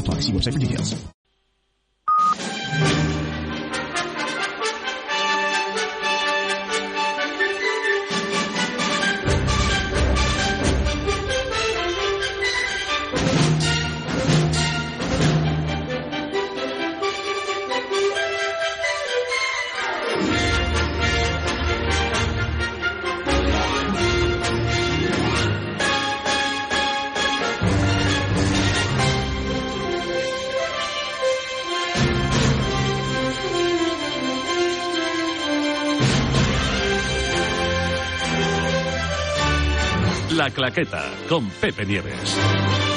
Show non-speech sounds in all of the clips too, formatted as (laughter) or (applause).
apply. See website for details. La Claqueta con Pepe Nieves.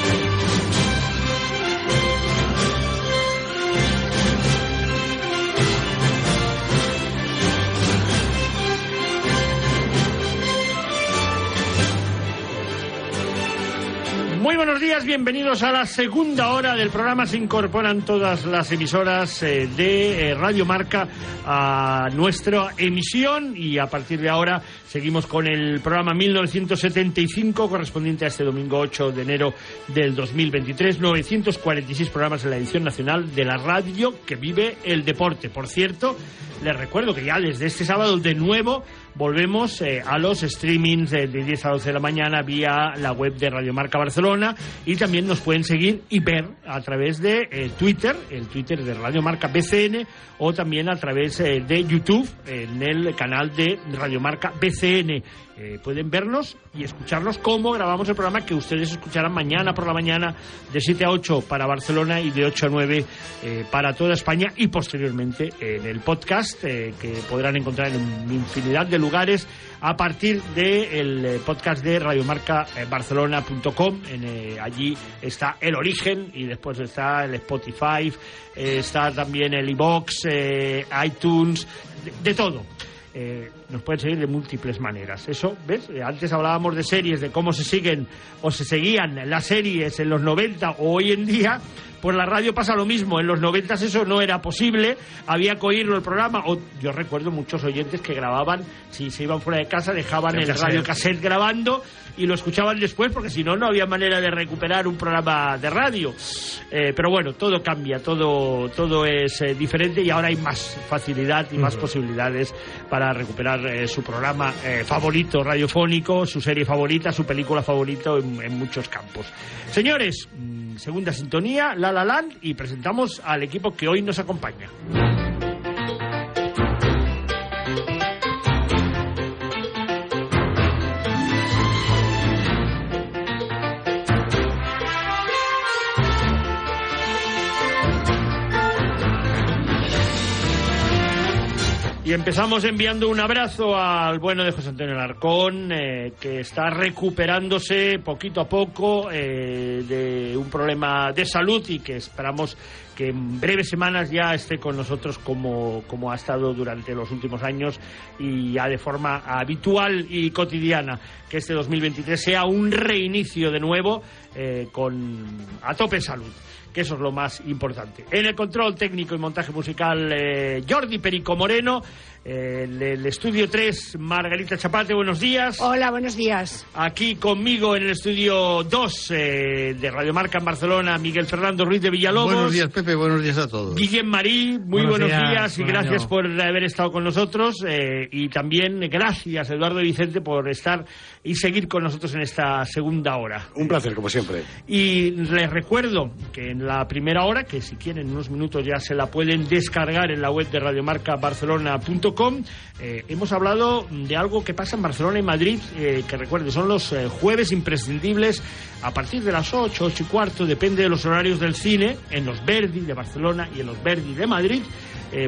Muy buenos días, bienvenidos a la segunda hora del programa. Se incorporan todas las emisoras eh, de eh, Radio Marca a nuestra emisión y a partir de ahora seguimos con el programa 1975 correspondiente a este domingo 8 de enero del 2023. 946 programas en la edición nacional de la radio que vive el deporte. Por cierto, les recuerdo que ya desde este sábado de nuevo volvemos eh, a los streamings de, de 10 a 12 de la mañana vía la web de Radio Marca Barcelona y también nos pueden seguir y ver a través de eh, Twitter, el Twitter de Radio Marca BCN o también a través eh, de YouTube en el canal de Radio Marca BCN. Eh, pueden vernos y escucharnos cómo grabamos el programa que ustedes escucharán mañana por la mañana de 7 a 8 para Barcelona y de 8 a 9 eh, para toda España y posteriormente en el podcast eh, que podrán encontrar en infinidad de lugares a partir del eh, podcast de radiomarcabarcelona.com. Allí está el origen y después está el Spotify, está también el iBox, iTunes, de, de todo. Nos pueden seguir de múltiples maneras. Eso, ¿ves? Antes hablábamos de series, de cómo se siguen o se seguían las series en los 90 o hoy en día. Pues la radio pasa lo mismo. En los 90 eso no era posible. Había que oírlo el programa. O, yo recuerdo muchos oyentes que grababan, si se iban fuera de casa, dejaban El el, radio cassette grabando y lo escuchaban después porque si no, no había manera de recuperar un programa de radio. Eh, pero bueno, todo cambia, todo, todo es eh, diferente y ahora hay más facilidad y más posibilidades para recuperar eh, su programa eh, favorito radiofónico, su serie favorita, su película favorita en, en muchos campos. Señores, mm, segunda sintonía, La La Land, y presentamos al equipo que hoy nos acompaña. Y empezamos enviando un abrazo al bueno de José Antonio Larcón, eh, que está recuperándose poquito a poco eh, de un problema de salud y que esperamos que en breves semanas ya esté con nosotros como, como ha estado durante los últimos años y ya de forma habitual y cotidiana. Que este 2023 sea un reinicio de nuevo eh, con a tope salud que eso es lo más importante. En el control técnico y montaje musical, eh, Jordi Perico Moreno. El, el estudio 3, Margarita Chapate, buenos días. Hola, buenos días. Aquí conmigo en el estudio 2 eh, de Radio Marca en Barcelona, Miguel Fernando Ruiz de Villalobos. Buenos días, Pepe, buenos días a todos. Guillem Marí, muy Buenos buenos, días, días, y buen gracias año. por haber estado con nosotros eh, y también gracias Eduardo Vicente por estar y seguir con nosotros en esta segunda hora. Un placer, como siempre. Y les recuerdo que en la primera hora, que si quieren unos minutos ya se la pueden descargar en la web de radiomarcabarcelona.com, eh, hemos hablado de algo que pasa en Barcelona y Madrid, eh, que recuerden, son los eh, jueves imprescindibles a partir de las 8, 8 y cuarto, depende de los horarios del cine, en los Verdi de Barcelona y en los Verdi de Madrid,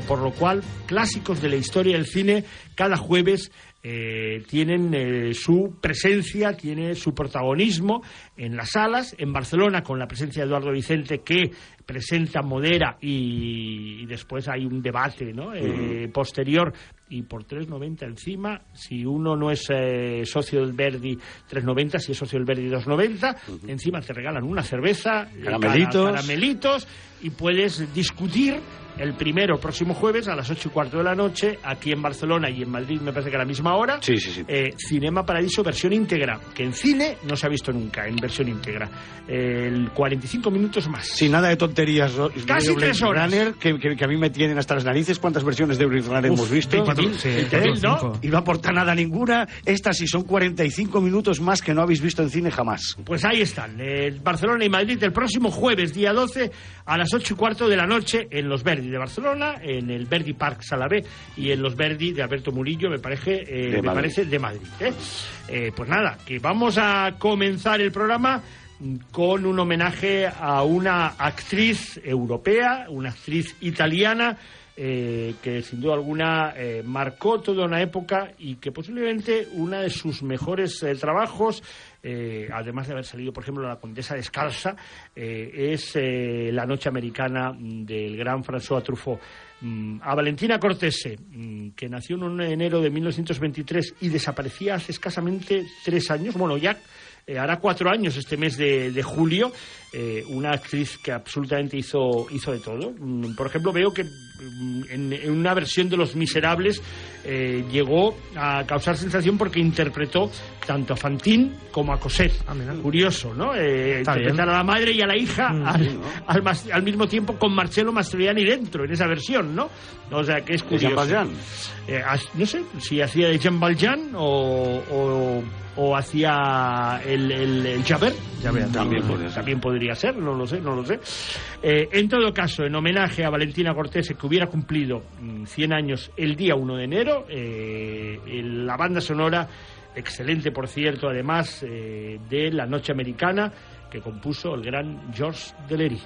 por lo cual clásicos de la historia del cine cada jueves tienen su presencia, tiene su protagonismo en las salas, en Barcelona con la presencia de Eduardo Vicente que presenta, modera y, y después hay un debate ¿no? Eh, posterior y por 3.90 encima, si uno no es eh, socio del Verdi 3.90, si es socio del Verdi 2.90, encima te regalan una cerveza, Caramelitos. cara- caramelitos y puedes discutir el primero, próximo jueves, a las ocho y cuarto de la noche, aquí en Barcelona y en Madrid, me parece que a la misma hora. Sí, sí, sí. eh, Cinema Paradiso versión íntegra, que en cine no se ha visto nunca, en versión íntegra. El 45 minutos más. Sin nada de tonterías. Casi tres horas. Runner, que, que- que a mí me tienen hasta las narices. ¿Cuántas versiones de Blade Runner Uf, hemos visto? 20.000, Sí, 20.000, ¿no? Y no aporta nada ninguna. Estas sí son 45 minutos más que no habéis visto en cine jamás. Pues ahí están, eh, Barcelona y Madrid el próximo jueves, día 12, a las 8 y cuarto de la noche en los Verdi de Barcelona, en el Verdi Park Salabé y en los Verdi de Alberto Murillo, me parece, eh, De me Madrid. parece de Madrid. ¿eh? Eh, pues nada, que vamos a comenzar el programa con un homenaje a una actriz europea, una actriz italiana, eh, que sin duda alguna eh, marcó toda una época y que posiblemente una de sus mejores eh, trabajos, eh, además de haber salido, por ejemplo, La Condesa Descalza, eh, es eh, La Noche Americana mm, del gran François Truffaut. Mm, A Valentina Cortese, mm, que nació en enero de 1923 y desaparecía hace escasamente tres años, bueno, ya eh, hará cuatro años este mes de, julio, eh, una actriz que absolutamente hizo, hizo de todo. Por ejemplo, veo que en, en una versión de Los Miserables eh, llegó a causar sensación porque interpretó tanto a Fantine como a Cosette. Curioso, ¿no? Eh, interpretar bien. a la madre y a la hija al, al mas- al mismo tiempo con Marcello Mastroianni dentro, en esa versión, ¿no? O sea, que es curioso. Jean Valjean. Eh, no sé si hacía de Jean Valjean o, o, o hacía el, el, el Javert. Javert, También no, podría ser. también podría ser, no lo sé, no lo sé. Eh, en todo caso, en homenaje a Valentina Cortés, que hubiera cumplido mm, 100 años el día 1 de enero, eh, la banda sonora, excelente por cierto, además eh, de La Noche Americana, que compuso el gran Georges Delery.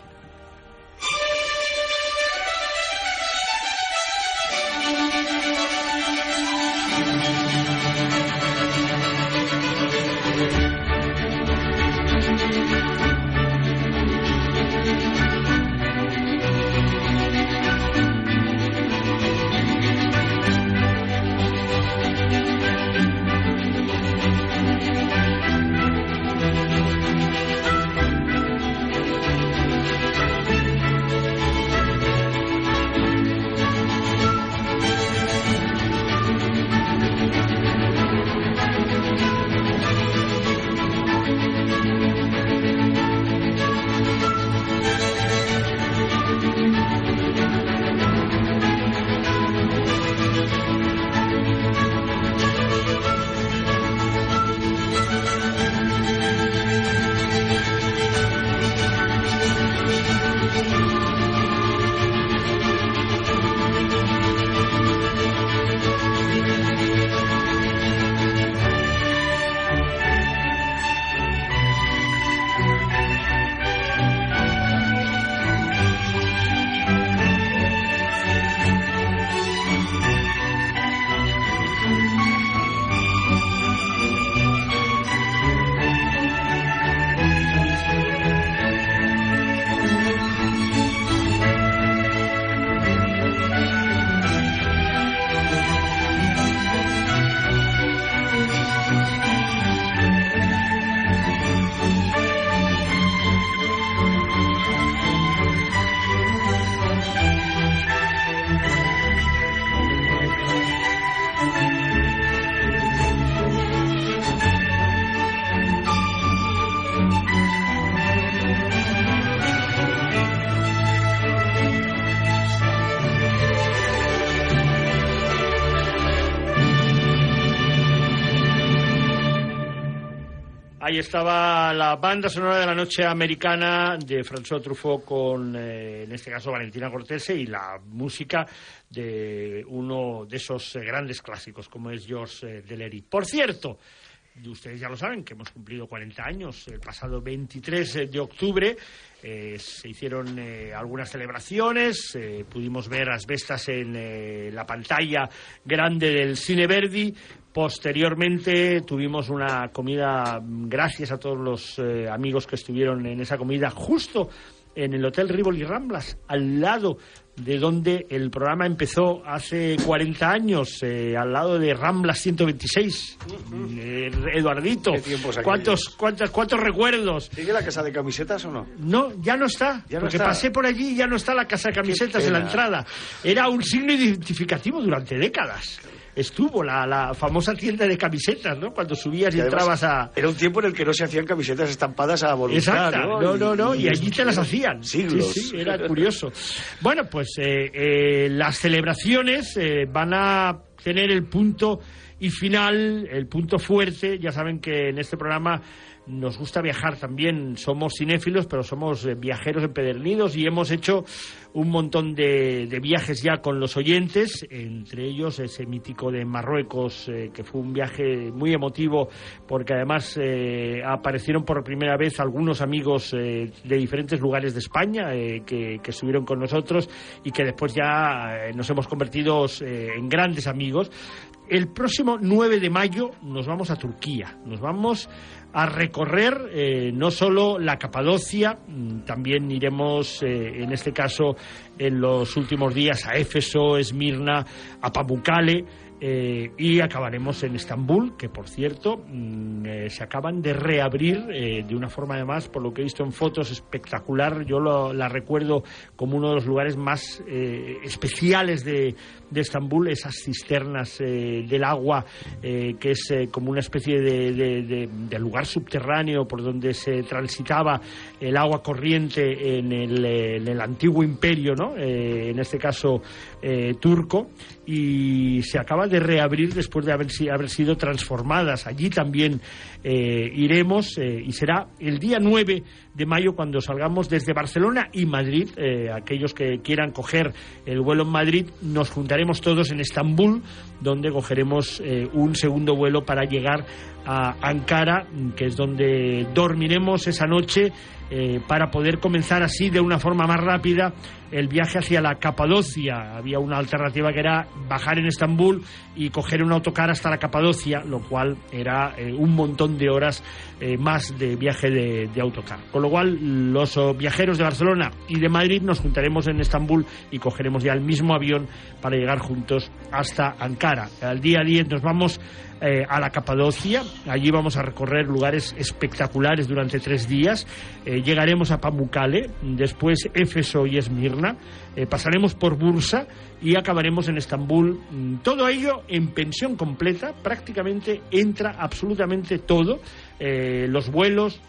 Ahí estaba la banda sonora de la noche americana de François Truffaut con, eh, en este caso, Valentina Cortese y la música de uno de esos eh, grandes clásicos como es Georges eh, Deleri. Por cierto, ustedes ya lo saben que hemos cumplido 40 años. El pasado 23 de octubre eh, se hicieron eh, algunas celebraciones, eh, pudimos ver las bestas en eh, la pantalla grande del Cine Verdi. Posteriormente tuvimos una comida, gracias a todos los eh, amigos que estuvieron en esa comida, justo en el Hotel Rivoli Ramblas, al lado de donde el programa empezó hace 40 años, eh, al lado de Ramblas 126. Eh, Eduardito. ¿cuántos, cuántos, ¿cuántos recuerdos? ¿Sigue la casa de camisetas o no? No, ya no está. Ya no porque está. pasé por allí y ya no está la casa de camisetas en la entrada. Era un signo identificativo durante décadas. Estuvo la, la famosa tienda de camisetas, ¿no? Cuando subías y, entrabas a... Era un tiempo en el que no se hacían camisetas estampadas a voluntad, Exacto, no, no, no, y allí te las hacían. Siglos. Sí, sí, era curioso. Bueno, pues eh, eh, las celebraciones eh, van a tener el punto y final, el punto fuerte. Ya saben que en este programa nos gusta viajar también. Somos cinéfilos, pero somos eh, viajeros empedernidos y hemos hecho un montón de, viajes ya con los oyentes, entre ellos ese mítico de Marruecos, eh, que fue un viaje muy emotivo, porque además eh, aparecieron por primera vez algunos amigos eh, de diferentes lugares de España que, que estuvieron con nosotros y que después ya nos hemos convertido en grandes amigos. El próximo 9 de mayo nos vamos a Turquía, nos vamos a recorrer eh, no solo la Capadocia, mm, también iremos eh, en este caso en los últimos días a Éfeso, Esmirna, a Pamukkale eh, y acabaremos en Estambul, que por cierto mm, eh, se acaban de reabrir eh, de una forma además, por lo que he visto en fotos, espectacular. Yo lo- la recuerdo como uno de los lugares más eh, especiales de, de Estambul, esas cisternas eh, del agua, eh, que es como una especie de, de- de- lugar subterráneo por donde se transitaba el agua corriente en el, en el antiguo imperio, ¿no? En este caso turco, y se acaba reabrir después de haber, haber sido transformadas. Allí también eh, iremos eh, y será el día 9 de mayo cuando salgamos desde Barcelona y Madrid. Eh, aquellos que quieran coger el vuelo en Madrid, nos juntaremos todos en Estambul, donde cogeremos eh, un segundo vuelo para llegar a Ankara, que es donde dormiremos esa noche eh, para poder comenzar así de una forma más rápida el viaje hacia la Capadocia. Había una alternativa que era bajar en Estambul y coger un autocar hasta la Capadocia, lo cual era eh, un montón de horas eh, más de viaje de, autocar. Con lo cual, los viajeros de Barcelona y de Madrid nos juntaremos en Estambul y cogeremos ya el mismo avión para llegar juntos hasta Ankara. Al día 10 nos vamos eh, a la Capadocia. Allí vamos a recorrer lugares espectaculares durante tres días. Eh, llegaremos a Pamukkale, después Éfeso y Esmirna. Eh, pasaremos por Bursa y acabaremos en Estambul. Mm, Todo ello en pensión completa. Prácticamente entra absolutamente todo. Los vuelos,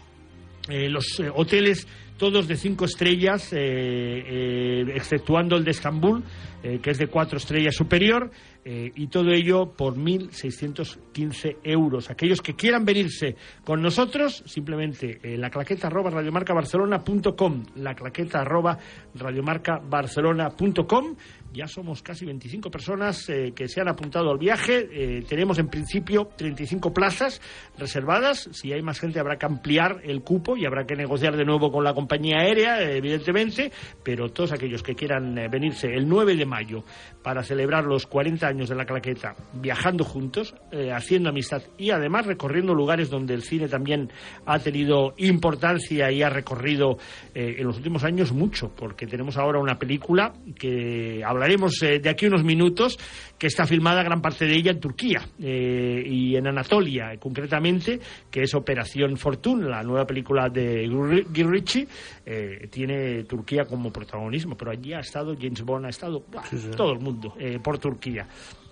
los hoteles todos de cinco estrellas, exceptuando el de Estambul, que es de cuatro estrellas superior, eh, y todo ello por 1.615 euros. Aquellos que quieran venirse con nosotros, simplemente eh, la claqueta arroba radiomarcabarcelona.com, la claqueta arroba radiomarcabarcelona.com. Ya somos casi 25 personas eh, que se han apuntado al viaje. Eh, tenemos en principio 35 plazas reservadas. Si hay más gente habrá que ampliar el cupo y habrá que negociar de nuevo con la compañía aérea, eh, evidentemente. Pero todos aquellos que quieran venirse el 9 de mayo para celebrar los 40 años de la claqueta, viajando juntos, haciendo amistad y además recorriendo lugares donde el cine también ha tenido importancia y ha recorrido en los últimos años mucho, porque tenemos ahora una película que hablaremos eh, de aquí unos minutos, que está filmada gran parte de ella en Turquía eh, y en Anatolia, concretamente, que es Operación Fortune, la nueva película de Guy Ritchie, eh, tiene Turquía como protagonismo, pero allí ha estado James Bond, ha estado todo el mundo por Turquía.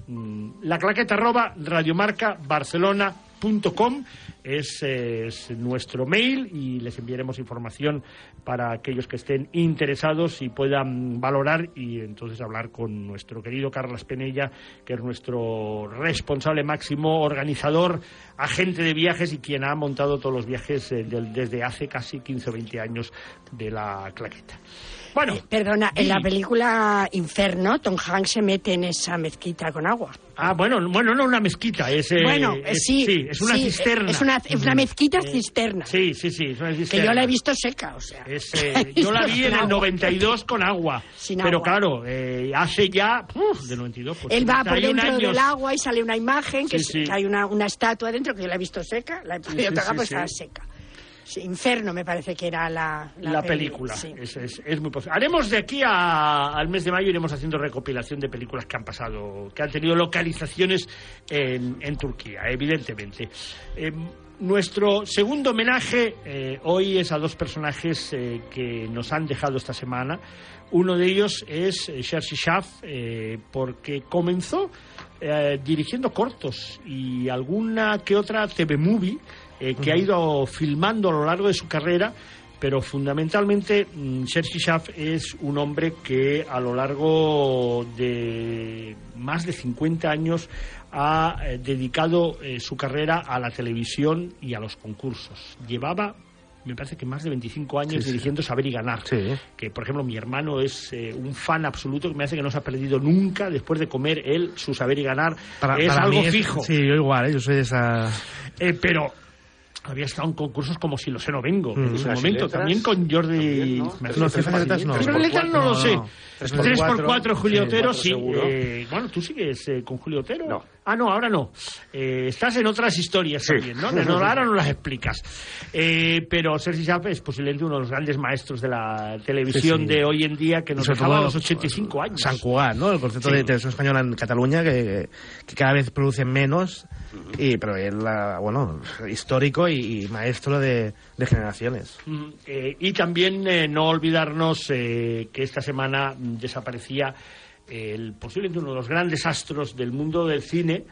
Mm, La claqueta arroba radiomarca es, es nuestro mail y les enviaremos información para aquellos que estén interesados y puedan valorar y entonces hablar con nuestro querido Carlos Penella, que es nuestro responsable máximo, organizador, agente de viajes y quien ha montado todos los viajes eh, desde hace casi 15 o 20 años de la claqueta. Bueno, Eh, Perdona, en la película Inferno, Tom Hanks se mete en esa mezquita con agua. Ah, bueno, bueno, no una mezquita, es, eh, bueno, eh, es- sí, es una sí, cisterna. Es una, es una mezquita Eh, cisterna. Sí, sí, sí, es una que cisterna. yo la he visto seca, o sea. Es, (laughs) eh, yo la vi en el agua. 92 con agua. Sin pero agua. claro, eh, hace ya. Uf, del 92. Pues, Él va por 31 dentro años. del agua y sale una imagen que, Sí, es- sí. que hay una, una estatua dentro que yo la he visto seca, la he podido sí, tocar, sí, pues sí. estaba seca. Sí, Inferno me parece que era la, La, peli, película. sí. Es, es- es muy posible. Haremos de aquí a- al mes de mayo, iremos haciendo recopilación de películas que han pasado, que han tenido localizaciones en, en Turquía, evidentemente. Eh, nuestro segundo homenaje eh, hoy es a dos personajes eh, que nos han dejado esta semana. Uno de ellos es Schaff, eh, porque comenzó eh, dirigiendo cortos y alguna que otra TV movie eh, que ha ido filmando a lo largo de su carrera, pero fundamentalmente mm, Jerzy Schaff es un hombre que a lo largo de más de 50 años ha eh, dedicado eh, su carrera a la televisión y a los concursos. Llevaba me parece que más de 25 años Sí, sí. dirigiendo Saber y Ganar. Sí. Que, por ejemplo, mi hermano es eh, un fan absoluto que me hace que no se ha perdido nunca después de comer él su Saber y Ganar. Para, es para algo es- fijo. Sí, yo igual, ¿eh? yo soy de esa... Eh, pero había estado en concursos como Si lo sé no vengo en Mm. su Las momento, letras, también con Jordi. también, ¿no? No, cifras que letras no. Cifras letras no lo sé. No. 3x4, Julio Sí, Otero, sí. Eh, bueno, tú sigues eh, con Julio Otero. No. Ah, no, ahora no. Eh, estás en otras historias también, ¿no? No, ahora no las explicas. Eh, pero Sergi Schaff es posiblemente uno de los grandes maestros de la televisión Sí, sí. de hoy en día que nos dejaba a los 85 años. San Cugat, ¿no? El concepto de televisión española en Cataluña que, que cada vez produce menos, y, pero él, bueno, histórico y, y maestro de, de generaciones. Mm, eh, y también eh, no olvidarnos que esta semana desaparecía el posiblemente uno de los grandes astros del mundo del cine,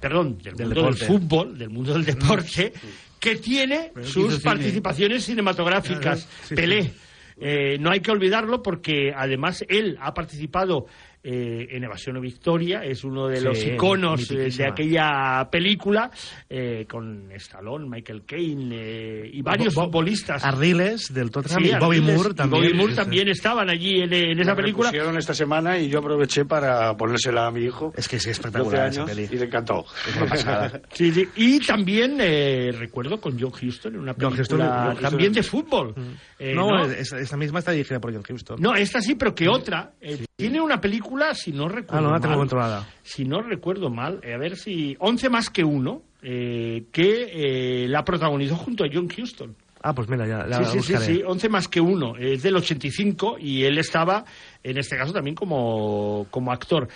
perdón, del, Del mundo deporte. del fútbol, del mundo del deporte, (laughs) que tiene Pero sus cine. participaciones cinematográficas. Claro, sí, Pelé. sí. Eh, no hay que olvidarlo porque además él ha participado eh, en Evasión o Victoria, es uno de Sí, los iconos eh, de aquella película eh, con Stallone, Michael Caine eh, y varios Bo- Bo- futbolistas. Ardiles del Tottenham Sí, y Bobby Ardiles Moore también. Bobby Moore también estaban allí en, en esa La película. repusieron esta semana y yo aproveché para ponérsela a mi hijo. Es que es 12 espectacular esa peli. y le encantó. Es una pasada. (laughs) Sí, sí. Y también eh, recuerdo con John Huston en una película Huston. también de fútbol. Eh, no, ¿no? esa misma está dirigida por John Huston. No, esta sí, pero que otra. Tiene una película, si no recuerdo ah, no la tengo mal, controlada. si no recuerdo mal, eh, a ver si 11 más que uno, eh, que eh, la protagonizó junto a John Huston. Ah, pues mira, ya la sí, sí, sí, sí, 11 más que uno. Es del 85 y él estaba, en este caso, también como, como actor.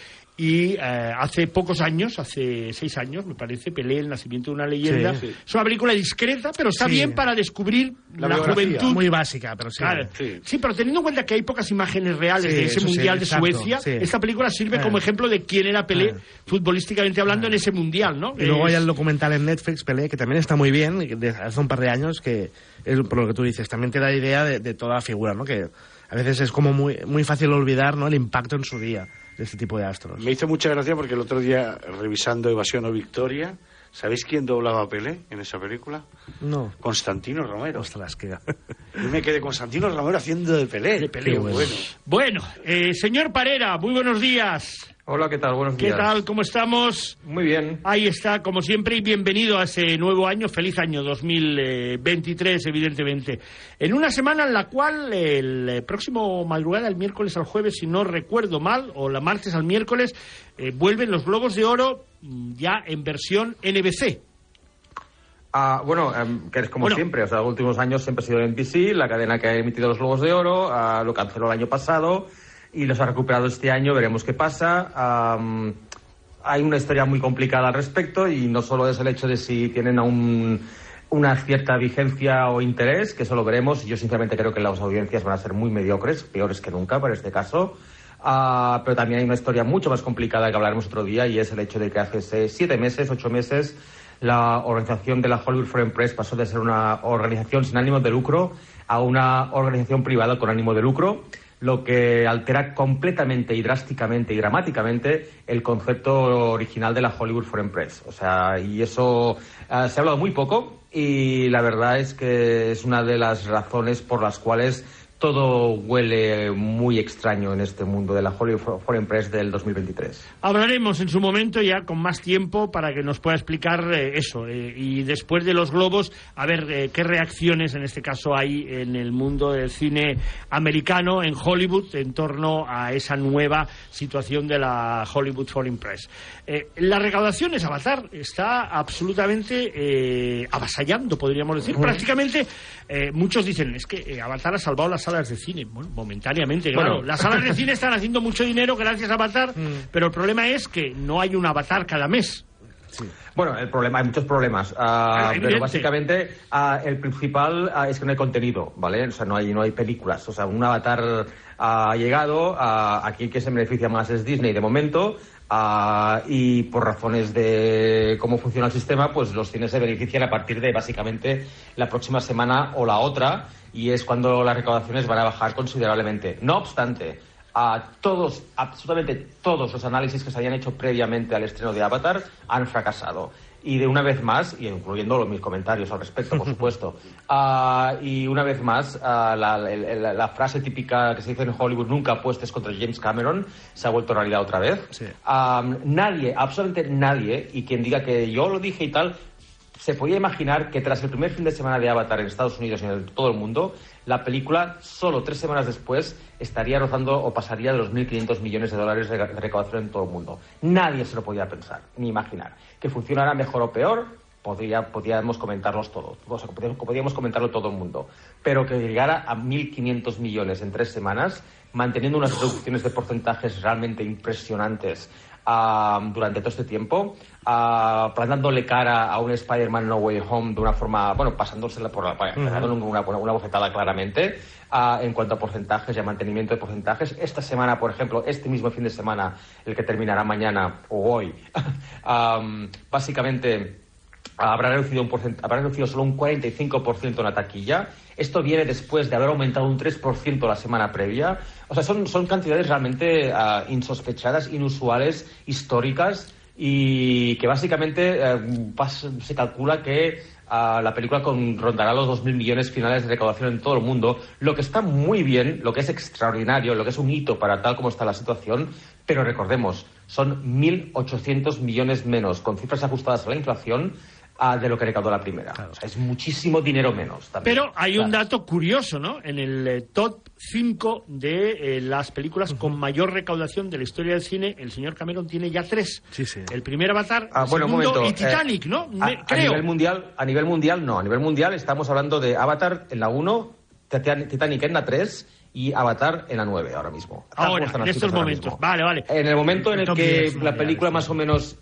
Y eh, hace pocos años, hace seis años, me parece, Pelé, El nacimiento de una leyenda. Sí. Es una película discreta, pero está Sí. bien para descubrir la, juventud. Muy básica, pero sí. Claro. Sí. Sí, pero teniendo en cuenta que hay pocas imágenes reales Sí, de ese mundial de exacto, Suecia, sí. esta película sirve Eh. como ejemplo de quién era Pelé, Eh. futbolísticamente hablando, en ese mundial, ¿no? Y luego Es- hay el documental en Netflix, Pelé, que también está muy bien, y que de hace un par de años, que es por lo que tú dices, también te da idea de, de toda la figura, ¿no? Que a veces es como muy, muy fácil olvidar, ¿no? El impacto en su día de este tipo de astros. Me hizo mucha gracia porque el otro día, revisando Evasión o Victoria, ¿sabéis quién doblaba a Pelé en esa película? No. Constantino Romero. Ostras, que... (laughs) Yo me quedé Constantino Romero haciendo de Pelé. De Pelé, bueno. Bueno, eh, señor Parera, muy buenos días. Hola, ¿qué tal? Buenos ¿Qué días. tal? ¿Cómo estamos? Muy bien. Ahí está, como siempre, y bienvenido a ese nuevo año, feliz año 2023, evidentemente. En una semana en la cual el eh, próximo madrugada, el miércoles al jueves, si no recuerdo mal, o la martes al miércoles, eh, vuelven los Globos de Oro mm, ya en versión NBC. Ah, bueno, em, que es como Bueno. siempre, o sea, los últimos años siempre ha sido NBC, la cadena que ha emitido los Globos de Oro, ah, lo canceló el año pasado y los ha recuperado este año, veremos qué pasa. Am, hay una historia muy complicada al respecto y no solo es el hecho de si tienen aún una cierta vigencia o interés, que eso lo veremos. Yo sinceramente creo que las audiencias van a ser muy mediocres, peores que nunca para este caso. Ah, pero también hay una historia mucho más complicada que hablaremos otro día y es el hecho de que hace siete meses, ocho meses, La organización de la Hollywood Foreign Press pasó de ser una organización sin ánimo de lucro a una organización privada con ánimo de lucro lo que altera completamente y drásticamente y dramáticamente el concepto original de la Hollywood Foreign Press. O sea, y eso uh, se ha hablado muy poco y la verdad es que es una de las razones por las cuales todo huele muy extraño en este mundo de la Hollywood Foreign Press del 2023. Hablaremos en su momento ya con más tiempo para que nos pueda explicar eh, eso. Eh, y después de los globos, a ver eh, qué reacciones en este caso hay en el mundo del cine americano, en Hollywood, en torno a esa nueva situación de la Hollywood Foreign Press. la recaudación es Avatar, está absolutamente avasallando, podríamos decir. Prácticamente, muchos dicen, es que Avatar ha salvado la salas de cine, bueno, momentáneamente, claro. Bueno. Las salas de cine están haciendo mucho dinero gracias a Avatar, (laughs) pero el problema es que no hay un Avatar cada mes. Bueno, el problema, hay muchos problemas, Ah, ah, pero básicamente ah, el principal ah, es que no hay contenido, ¿vale? O sea, no hay, no hay películas. O sea, un avatar ha llegado, aquí el que se beneficia más es Disney de momento, ah, y por razones de cómo funciona el sistema, pues los cines se benefician a partir de básicamente la próxima semana o la otra, y es cuando las recaudaciones van a bajar considerablemente. No obstante, a todos, absolutamente todos los análisis que se habían hecho previamente al estreno de Avatar han fracasado. Y de una vez más, y incluyendo los- mis comentarios al respecto, por (laughs) supuesto, ah, y una vez más, ah, la, frase típica que se dice en Hollywood, nunca apuestes contra James Cameron, se ha vuelto realidad otra vez. Ah, nadie, absolutamente nadie, y quien diga que yo lo dije y tal, se podía imaginar que tras el primer fin de semana de Avatar en Estados Unidos y en el- todo el mundo, la película, solo tres semanas después, estaría rozando o pasaría de los 1.500 millones de dólares de recaudación en todo el mundo. Nadie se lo podía pensar, ni imaginar. Que funcionara mejor o peor, podría, comentarlos todos. O sea, podíamos comentarlo todo el mundo. Pero que llegara a 1.500 millones en tres semanas, manteniendo unas reducciones de porcentajes realmente impresionantes ah, durante todo este tiempo, ah, plantándole cara a un Spider-Man No Way Home de una forma, bueno, pasándosela por la pegándole una, una, una bofetada claramente ah, en cuanto a porcentajes y a mantenimiento de porcentajes. Esta semana, por ejemplo, este mismo fin de semana, el que terminará mañana o hoy, (laughs) am, básicamente habrá reducido, un habrá reducido solo un 45% en la taquilla. Esto viene después de haber aumentado un 3% la semana previa. O sea, son, son cantidades realmente ah, insospechadas, inusuales, históricas y que básicamente eh, se calcula que ah, la película con- rondará los 2.000 millones finales de recaudación en todo el mundo, lo que está muy bien, lo que es extraordinario, lo que es un hito para tal como está la situación, pero recordemos, son 1.800 millones menos, con cifras ajustadas a la inflación, ah, de lo que recaudó la primera. O sea, es muchísimo dinero menos. también. Pero hay un Claro. dato curioso, ¿no? En el eh, top 5 de eh, las películas con mayor recaudación de la historia del cine, el señor Cameron tiene ya tres. Sí, sí. El primer Avatar, Ah, el bueno, un segundo momento. y Titanic, eh, ¿no? A, Me- a creo. nivel mundial, a nivel mundial no. A nivel mundial estamos hablando de Avatar en la 1, Titan- Titanic en la 3 y Avatar en la 9 ahora mismo. Ahora, en estos momentos. Vale, vale. En el momento en El el que 10 la película más o menos...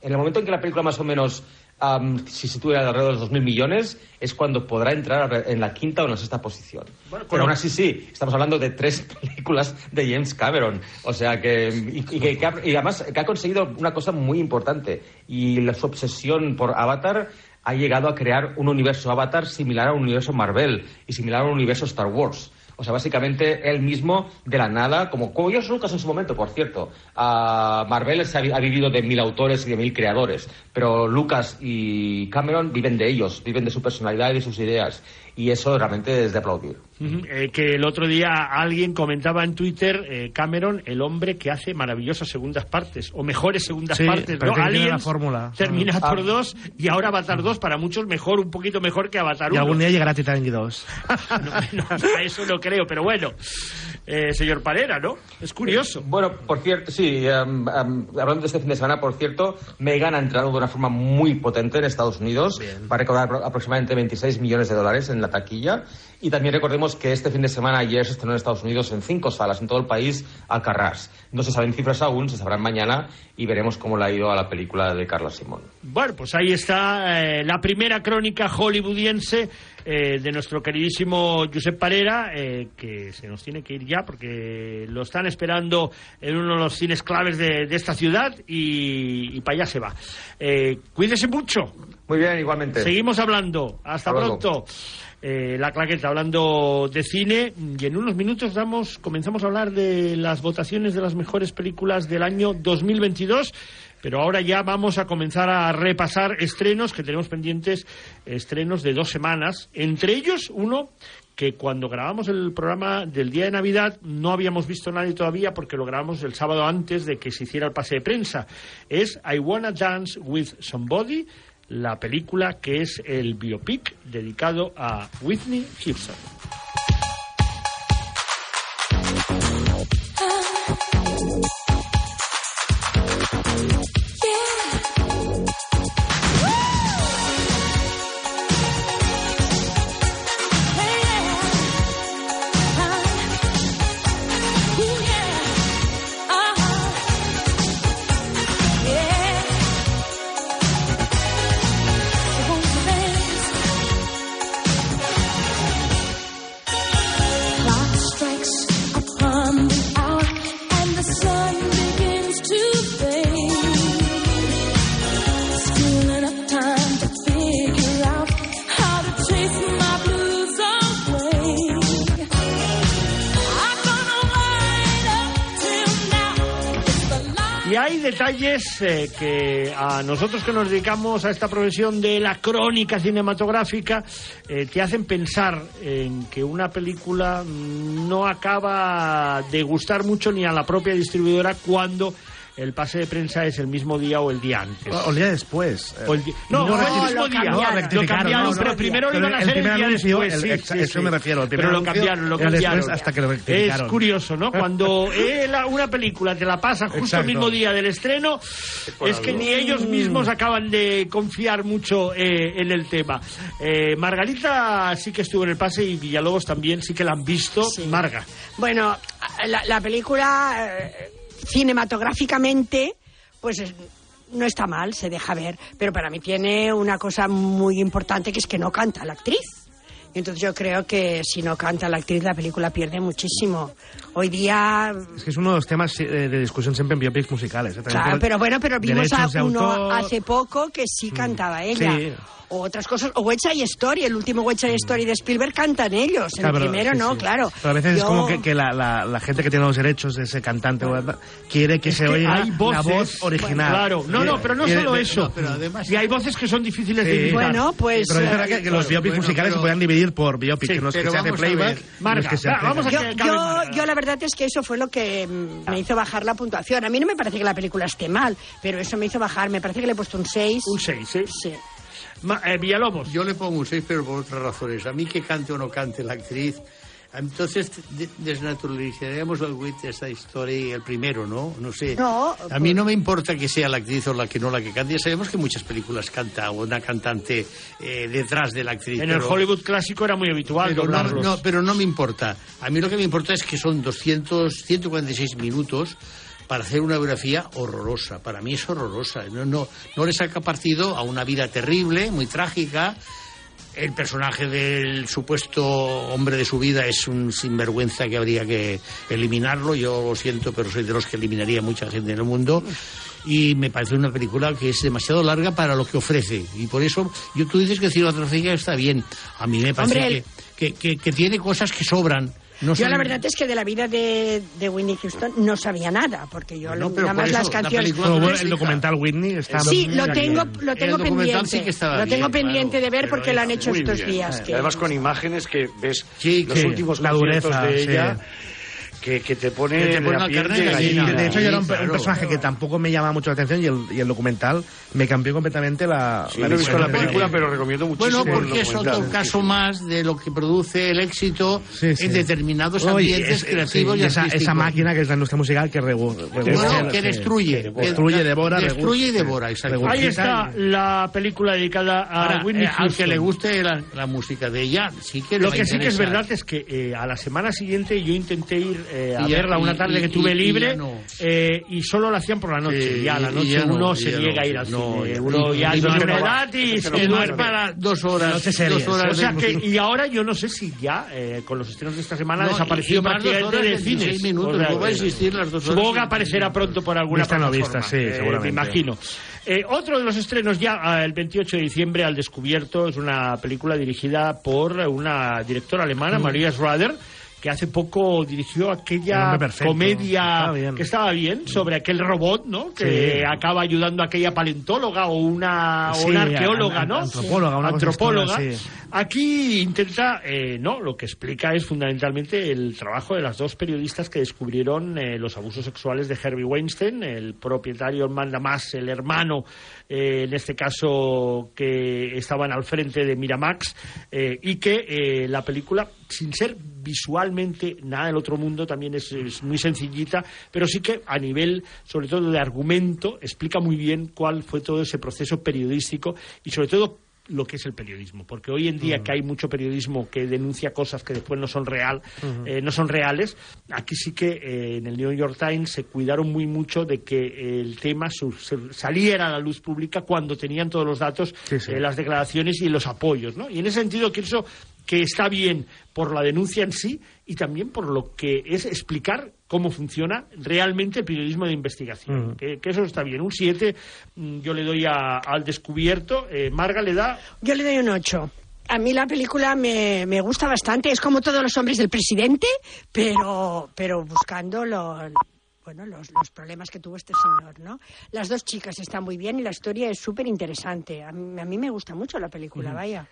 En el momento en que la película más o menos am, se sitúe alrededor de los 2.000 millones, es cuando podrá entrar en la quinta o en la sexta posición. Bueno, Pero aún así sí, estamos hablando de tres (laughs) películas de James Cameron. O sea que... Y, y que, que ha- y además que ha conseguido una cosa muy importante. Y la, su obsesión por Avatar ha llegado a crear un universo Avatar similar a un universo Marvel y similar a un universo Star Wars. O sea, básicamente él mismo, de la nada, como, como Lucas en su momento, por cierto. Marvel se ha, ha vivido de mil autores y de mil creadores, pero Lucas y Cameron viven de ellos, viven de su personalidad y de sus ideas. Y eso realmente es de aplaudir. Ujú, eh, que el otro día alguien comentaba en Twitter, eh, Cameron, el hombre que hace maravillosas segundas partes, o mejores segundas Sí, partes, ¿no? Aliens, la fórmula. Terminator Ah. 2 y ahora Avatar 2, para muchos mejor, un poquito mejor que Avatar Y 1. algún día llegará Titanic 2. (laughs) no, no, a eso no creo, pero bueno, eh, señor Parera, ¿no? Es curioso. Bueno, por cierto, sí, em, hablando de este fin de semana, por cierto, Megan ha entrado de una forma muy potente en Estados Unidos. Va a recaudar apro- aproximadamente 26 millones de dólares en la taquilla. Y también recordemos que este fin de semana, ayer, se estrenó en Estados Unidos en cinco salas en todo el país, Alcarrás. No se saben cifras aún, se sabrán mañana y veremos cómo le ha ido a la película de Carla Simón. Bueno, pues ahí está eh, la primera crónica hollywoodiense eh, de nuestro queridísimo Josep Parera, eh, que se nos tiene que ir ya. porque lo están esperando en uno de los cines claves de, de esta ciudad y, y para allá se va. Eh, cuídese mucho. Muy bien, igualmente. Seguimos hablando. Hasta Hasta luego. Eh, la claqueta hablando de cine y en unos minutos damos, comenzamos a hablar de las votaciones de las mejores películas del año 2022 pero ahora ya vamos a comenzar a repasar estrenos que tenemos pendientes, estrenos de dos semanas, entre ellos uno que cuando grabamos el programa del día de Navidad no habíamos visto nadie todavía porque lo grabamos el sábado antes de que se hiciera el pase de prensa. Es I Wanna Dance with Somebody, la película que es el biopic dedicado a Whitney Houston. Detalles eh, que a nosotros que nos dedicamos a esta profesión de la crónica cinematográfica eh, te hacen pensar en que una película no acaba de gustar mucho ni a la propia distribuidora cuando el pase de prensa es el mismo día o el día antes. O, el día después. eh. O el di- no, no, recti- el mismo lo día. cambiaron. No, No, lo cambiaron, no, no. pero primero lo iban a el hacer el día anuncio, después. el- sí, exa- sí, eso sí. me refiero, el Pero lo cambiaron, lo cambiaron. hasta que lo Es rectificaron. curioso, ¿no? Cuando (laughs) una película te la pasan justo Exacto. el mismo día del estreno, es que ni ellos mismos acaban de confiar mucho eh, en el tema. Eh, Margarita sí que estuvo en el pase y Villalobos también sí que la han visto. Marga. Bueno, la, la película eh, cinematográficamente, pues es- no está mal, se deja ver, pero para mí tiene una cosa muy importante que es que no canta la actriz. Entonces yo creo que si no canta la actriz la película pierde muchísimo. Hoy día, Es que es uno de los temas eh, de discusión siempre en biopics musicales. eh, claro, pero bueno, pero vimos a uno autor. Mm. hace poco que sí cantaba ella. Sí. O otras cosas, o West Side Story, el último West Side Story de Spielberg cantan ellos, el Claro, primero sí, no, sí. claro. Pero a veces es Yo- como que, que la, la- la gente que tiene los derechos de ese cantante o algo, quiere que Es se que oiga hay la voces, voz original. Claro, no, no, pero no Quiere- solo eso. no, pero además- y hay voces que son difíciles de. Bueno, pues, Pero es eh, verdad que, que los biopics bueno, musicales pero- se pueden dividir por biopics, Sí, que se hace playback. ver. no es que se Marga, hace- vamos a Yo, la verdad es que eso fue lo que mm, me hizo bajar la puntuación. A mí no me parece que la película esté mal, pero eso me hizo bajar. Me parece que le he puesto un 6. Un 6, ¿sí? Sí. Ma- eh, Villalobos. Yo le pongo un 6, pero por otras razones. A mí que cante o no cante la actriz, entonces de- desnaturalizaríamos el Wit de esta historia, el primero, ¿no? No sé. No, a mí no me importa que sea la actriz o la que no la que cante. Ya sabemos que muchas películas canta una cantante eh, detrás de la actriz. En el Hollywood clásico era muy habitual pero no, no, pero no me importa. A mí lo que me importa es que son 200, 146 minutos para hacer una biografía horrorosa. Para mí es horrorosa. No, no, no le saca partido a una vida terrible, muy trágica. El personaje del supuesto hombre de su vida es un sinvergüenza que habría que eliminarlo. Yo lo siento, pero soy de los que eliminaría mucha gente en el mundo. Y me parece una película que es demasiado larga para lo que ofrece. Y por eso, yo, tú dices que cinematográfica está bien. A mí me parece Hombre, que, que, que- que tiene cosas que sobran. No yo la verdad es que de la vida de, de Whitney Houston no sabía nada, porque yo pero nada más eso, las la canciones... no bueno, es el documental Whitney está Sí, muy lo tengo, lo El tengo documental pendiente. sí que estaba lo tengo bien, pendiente claro, de ver pero porque lo han hecho estos bien. días. Eh, que- además con imágenes que ves Sí, los que últimos la dureza, de sí. Que, que te pone, Que te pone la piel carne de gallina. Y de hecho, yo era un, Sí, claro. un personaje que tampoco me llama mucho la atención y el, y el documental me cambió completamente la. Sí, la no he visto la de- película, pero recomiendo muchísimo Bueno, el porque es otro caso más de lo que produce el éxito Sí, sí. en determinados Oye, ambientes es- creativos sí, y esa, esa máquina que es la industria musical que regu- Bueno, que sí. destruye. Que destruye, devora, Destruye y devora, exacto. Ahí está la película dedicada a Ahora, Whitney eh, al Houston. que le guste la, la música de ella, sí que Lo que sí que es verdad es que eh, a la semana siguiente yo intenté ir eh, a Y ya- verla una tarde y- que tuve y libre no. eh, y solo la hacían por la noche. Sí, ya a la noche ya uno se niega a ir al cine. Uno ya pero una edad y se duerme. para dos horas, dos horas O sea que, y ahora yo no sé si ya eh, con los estrenos de esta semana ha desaparecido prácticamente de 26 cines. minutos, O sea, luego va a existir las dos Supongo horas que y- aparecerá pronto por alguna plataforma. vista, sí, eh. Me imagino. Eh, otro de los estrenos ya ah, el 28 de diciembre al descubierto es una película dirigida por una directora alemana, María Schrader, que hace poco dirigió El aquella perfecto. comedia Estaba que estaba bien sobre aquel robot, ¿no? Que Sí. acaba ayudando a aquella paleontóloga o una, o una arqueóloga, an- ¿no? antropóloga, una Antropóloga. extraña, sí. Aquí intenta, eh, no, lo que explica es fundamentalmente el trabajo de las dos periodistas que descubrieron eh, los abusos sexuales de Harvey Weinstein, el propietario manda más, el hermano, eh, en este caso que estaban al frente de Miramax, eh, y que eh, la película, sin ser visualmente nada del otro mundo, también es, es muy sencillita, pero sí que a nivel, sobre todo de argumento, explica muy bien cuál fue todo ese proceso periodístico y sobre todo lo que es el periodismo, porque hoy en día que hay mucho periodismo que denuncia cosas que después no son real, eh, no son reales, aquí sí que eh, en el New York Times se cuidaron muy mucho de que el tema su- se- saliera a la luz pública cuando tenían todos los datos, Sí, sí. eh, las declaraciones y los apoyos, ¿no? Y en ese sentido pienso que está bien por la denuncia en sí y también por lo que es explicar cómo funciona realmente el periodismo de investigación. Ujú. que, que eso está bien. Un 7 yo le doy a- al descubierto. Eh, Marga le da Yo le doy un 8. A mí la película me, me gusta bastante. Es como todos los hombres del presidente, pero, pero buscando lo- bueno, los, los problemas que tuvo este señor, ¿no? Las dos chicas están muy bien y la historia es súper interesante. A, mí- a mí me gusta mucho la película, vaya.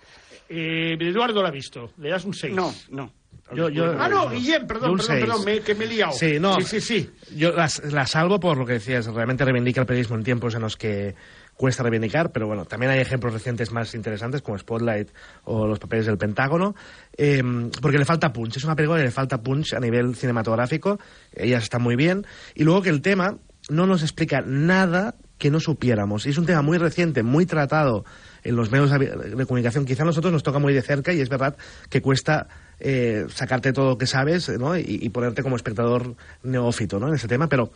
Eh, Eduardo lo ha visto. Le das un 6. No, no. Yo- yo- Ah, no, Guillem, perdón, perdón, perdón, me- que me he liado. Sí, no. Sí, sí, sí. Yo las- la salvo por lo que decías, realmente reivindica el periodismo en tiempos en los que cuesta reivindicar, pero bueno, también hay ejemplos recientes más interesantes como Spotlight o los papeles del Pentágono, eh, porque le falta punch, es una película que le falta punch a nivel cinematográfico, ellas están muy bien, y luego que el tema no nos explica nada que no supiéramos, y es un tema muy reciente, muy tratado en los medios de comunicación, quizá a nosotros nos toca muy de cerca y es verdad que cuesta eh, sacarte todo lo que sabes ¿no? y, ponerte como espectador neófito ¿no? en ese tema, pero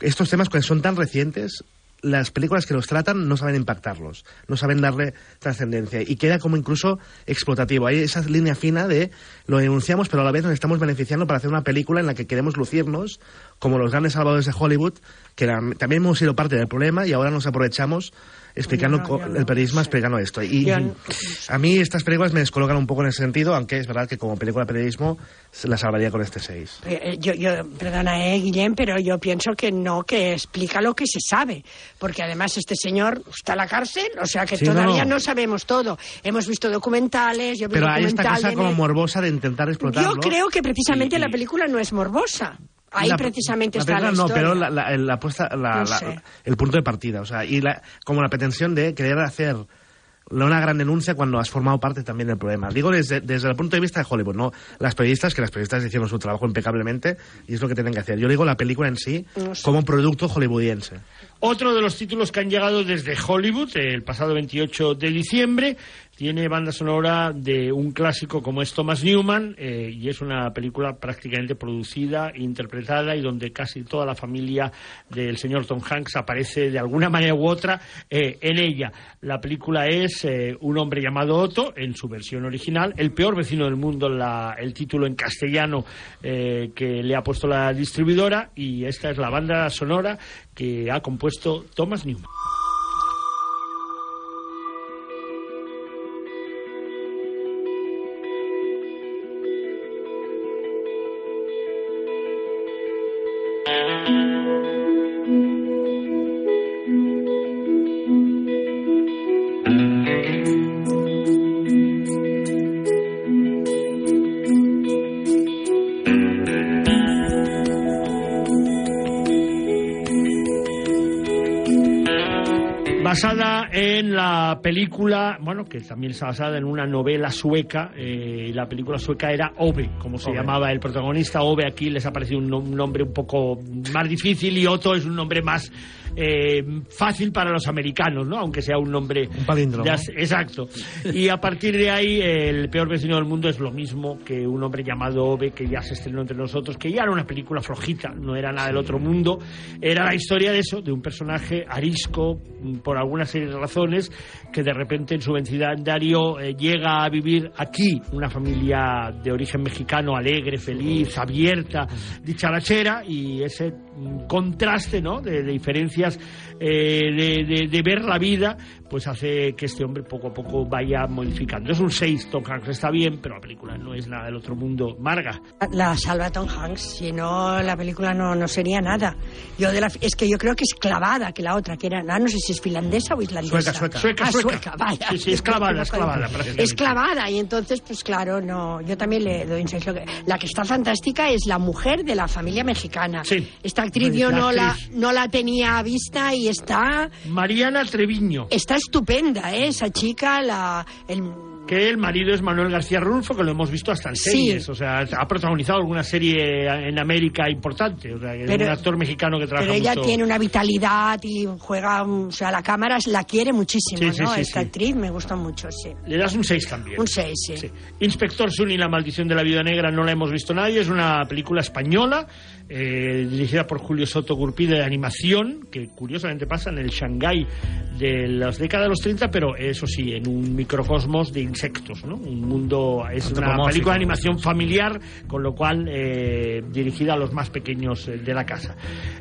estos temas que son tan recientes, las películas que los tratan no saben impactarlos, no saben darle trascendencia y queda como incluso explotativo. Hay esa línea fina de lo denunciamos, pero a la vez nos estamos beneficiando para hacer una película en la que queremos lucirnos como los grandes salvadores de Hollywood, que también hemos sido parte del problema y ahora nos aprovechamos explicando No, no, el periodismo explicando esto. Y a mí estas películas me descolocan un poco en ese sentido, aunque es verdad que como película de periodismo la salvaría con este 6. Eh, Yo, yo, perdona, eh, Guillem, pero yo pienso que no, que explica lo que se sabe. Porque además este señor está en la cárcel, o sea que Sí, todavía no. sabemos todo. Hemos visto documentales, yo vi Pero hay esta cosa como Net- morbosa de intentar explotarlo. Yo creo que precisamente Y- y- la película no es morbosa. Ahí La- precisamente la está la película no, historia. pero la, la- la puesta- la- No sé. el punto de partida, o sea, y la, como la pretensión de querer hacer una gran denuncia cuando has formado parte también del problema. Digo desde, desde el punto de vista de Hollywood, no las periodistas, que las periodistas hicieron su trabajo impecablemente y es lo que tienen que hacer. Yo digo la película en sí No sé. como un producto hollywoodiense. Otro de los títulos que han llegado desde Hollywood el pasado 28 de diciembre tiene banda sonora de un clásico como es Thomas Newman eh, y es una película prácticamente producida, interpretada y donde casi toda la familia del señor Tom Hanks aparece de alguna manera u otra eh, en ella. La película es eh, Un hombre llamado Otto en su versión original, El peor vecino del mundo, la- el título en castellano eh, que le ha puesto la distribuidora y esta es la banda sonora que ha compuesto Thomas Newman. Basada en la película, bueno, que también está basada en una novela sueca. eh, la película sueca era Ove, como se Ove. llamaba el protagonista. Ove aquí les ha parecido un, un nombre un poco más difícil y Otto es un nombre más eh, fácil para los americanos, ¿no? Aunque sea un nombre... Un palíndromo. Exacto. Y a partir de ahí, el peor vecino del mundo es lo mismo que un hombre llamado Ove, que ya se estrenó entre nosotros, que ya era una película flojita, no era nada del otro mundo. Era la historia de eso, de un personaje arisco, mm, por alguna serie de razones, que de repente en su vecindario eh, llega a vivir aquí, una familia de origen mexicano, alegre, feliz, abierta, dicharachera, y ese mm, contraste, ¿no?, de, de eh, de ver la vida, pues hace que este hombre poco a poco vaya modificando. Es un 6, Tom Hanks está bien, pero la película no es nada del otro mundo. Marga. La salva Tom Hanks, si no la película no, no sería nada. Yo de la, es que yo creo que es clavada que la otra, que era, no sé si es finlandesa o islandesa. Sueca, sueca. Sueca, Ah, sueca. vaya. Sí, sí, es clavada, es clavada, Es clavada y entonces, pues claro, no, yo también le doy un seis. Lo que- La que está fantástica es la mujer de la familia mexicana. Esta actriz yo La no la, no la tenía vista y está, Mariana Treviño. está estupenda, ¿eh? Esa chica, la, el, Que el marido es Manuel García Rulfo, que lo hemos visto hasta en Sí. series. O sea, ha protagonizado alguna serie en América importante. O sea, que es Pero- un actor mexicano que trabaja Pero ella mucho. tiene una vitalidad y juega, o sea, la cámara la quiere muchísimo, Sí, sí, ¿no? sí, Esta actriz me gusta mucho, sí. Le das un 6 también. Un 6, sí. Inspector Sunny, La maldición de la vida negra, no la hemos visto nadie. Es una película española eh, dirigida por Julio Soto Gurpi de animación, que curiosamente pasa en el Shanghái de las décadas de los 30, pero eso sí, en un microcosmos de insectos, ¿no? Un mundo, es una película de animación familiar, con lo cual eh, dirigida a los más pequeños eh, de la casa.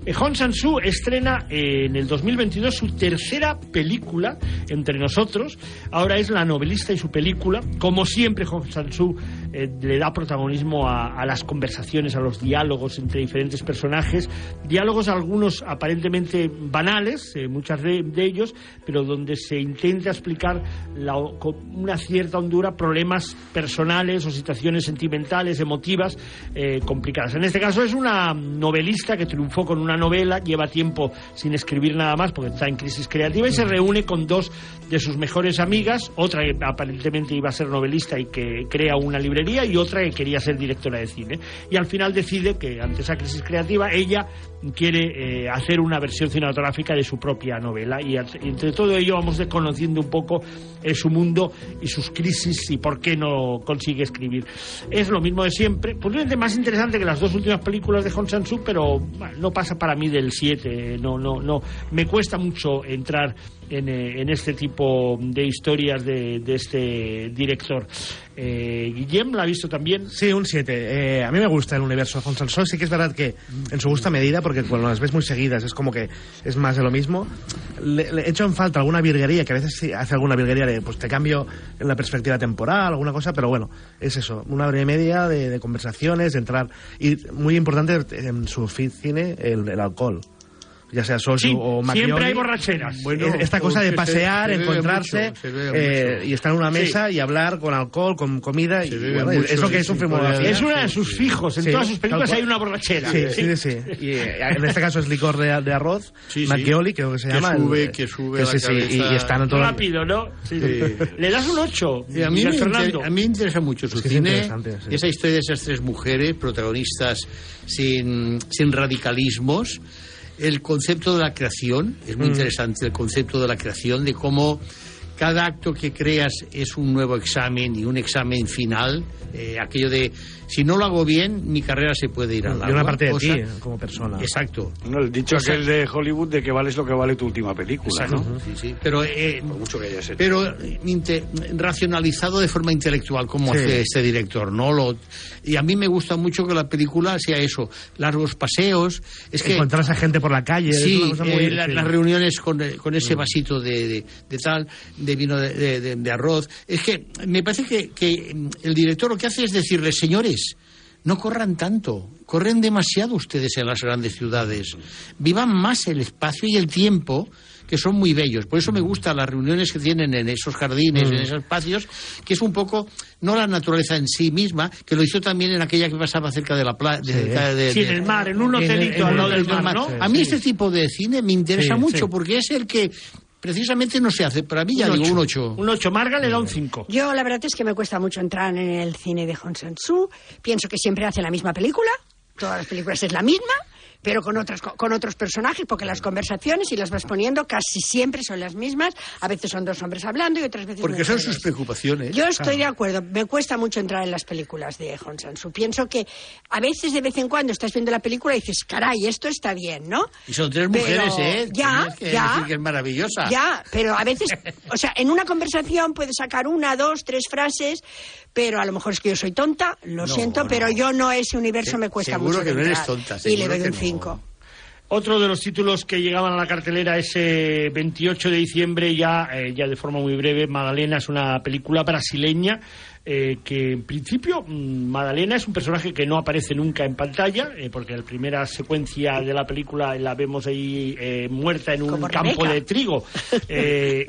Eh, Hong Sang-soo estrena eh, en el 2022 su tercera película entre nosotros. Ahora es la novelista y su película. Como siempre, Hong Sang-soo eh, le da protagonismo a, las conversaciones, a los diálogos entre diferentes personajes. Diálogos algunos aparentemente banales, eh, muchas de, ellos, pero donde se intenta explicar con una cierta hondura problemas personales o situaciones sentimentales, emotivas, eh, complicadas. En este caso es una novelista que triunfó con una novela, lleva tiempo sin escribir nada más porque está en crisis creativa y se reúne con dos de sus mejores amigas, otra que aparentemente iba a ser novelista y que crea una librería y otra que quería ser directora de cine. Y al final decide que ante esa crisis creativa ella quiere eh, hacer una versión cinematográfica de su propia novela y entre todo ello vamos conociendo un poco eh, su mundo y sus crisis y por qué no consigue escribir. Es lo mismo de siempre, posiblemente más interesante que las dos últimas películas de Hong Sang-soo, pero bueno, no pasa para mí del 7, no, no, no. Me cuesta mucho entrar en, eh, en este tipo de historias de, de este director. Eh, Guillem la ha visto también. Sí, un 7. a mí me gusta el universo de Hong Sang-soo. Sí que es verdad que en su justa medida, porque cuando las ves muy seguidas es como que es más de lo mismo. Le, le echo en falta alguna virguería, que a veces sí hace alguna virguería de, pues te cambio en la perspectiva temporal, alguna cosa, pero bueno, es eso. Una hora y media de, de conversaciones, de entrar. Y muy importante en su cine, el, el alcohol. Ya sea Soju Sí, o siempre Macchioli. hay borracheras. Bueno, esta cosa de se- pasear, se encontrarse mucho, eh, y estar en una Sí. mesa y hablar con alcohol, con comida. Y, bebe bueno, mucho, es lo que sí, es un sí, filmografía. Es una de sus fijos. En Sí, todas sus películas hay una borrachera. Sí, sí, sí. Y eh, en este caso es licor de, de arroz, Sí, sí. Macchioli, creo que se Que llama. sube, el- que sube a la sí, sí, y, y están en todo. Rápido, ¿no? Sí. Sí. Le das un 8. Y a, mí me inter- a mí me interesa mucho su que cine, esa historia de esas tres mujeres protagonistas sin, sin radicalismos, el concepto de la creación, es muy Mm. interesante el concepto de la creación, de cómo cada acto que creas es un nuevo examen y un examen final, eh, aquello de si no lo hago bien, mi carrera se puede ir al Y agua. una parte de cosa- ti, eh, como persona. Exacto. No, el dicho Cosa- aquel de Hollywood de que vales lo que vale tu última película, Exacto. ¿no? Sí, sí. Pero, eh, Por mucho que haya sido. pero eh, inte- racionalizado de forma intelectual como Sí. hace este director no lo y a mí me gusta mucho que la película sea eso largos paseos es que Encontrarse a gente por la calle. es sí una cosa muy- eh, la- sí. las reuniones con, con ese vasito de, de- de tal de vino de, de- de- de arroz es que me parece que, que mm, el director lo que hace es decirles señores no corran tanto, corren demasiado ustedes en las grandes ciudades. Vivan más el espacio y el tiempo, que son muy bellos. Por eso me gustan las reuniones que tienen en esos jardines, Mm. en esos espacios, que es un poco, no la naturaleza en sí misma, que lo hizo también en aquella que pasaba cerca de la playa. Sí, en el mar, en un hotelito al lado del mar, ¿no? A mí Sí. este tipo de cine me interesa Sí, mucho, sí. porque es el que precisamente no se hace. Para mí ya digo un 8. Un 8. Marga le da un 5. Yo la verdad es que me cuesta mucho entrar en el cine de Hong Sang-soo. Pienso que siempre hace la misma película. Todas las películas es la misma. Pero con, otras, co- con otros personajes, porque las conversaciones, si las vas poniendo, casi siempre son las mismas. A veces son dos hombres hablando y otras veces Porque son sus preocupaciones. Yo estoy de acuerdo. Me cuesta mucho entrar en las películas de Hong. Pienso que a veces, de vez en cuando, estás viendo la película y dices, caray, esto está bien, ¿no? Y son tres Pero- mujeres, ¿eh? Ya, que ya. decir que es maravillosa. Ya, pero a veces, o sea, en una conversación puedes sacar una, dos, tres frases, pero a lo mejor es que yo soy tonta, lo No, siento, no. pero yo no, ese universo me cuesta seguro mucho. que de no eres tonta, Y le seguro doy un no. 5. Otro de los títulos que llegaban a la cartelera ese 28 de diciembre, ya, eh, ya de forma muy breve, Madalena es una película brasileña eh, que en principio mm, Madalena es un personaje que no aparece nunca en pantalla, eh, porque la primera secuencia de la película la vemos ahí eh, muerta en un Como campo Rebeca. de trigo. (laughs)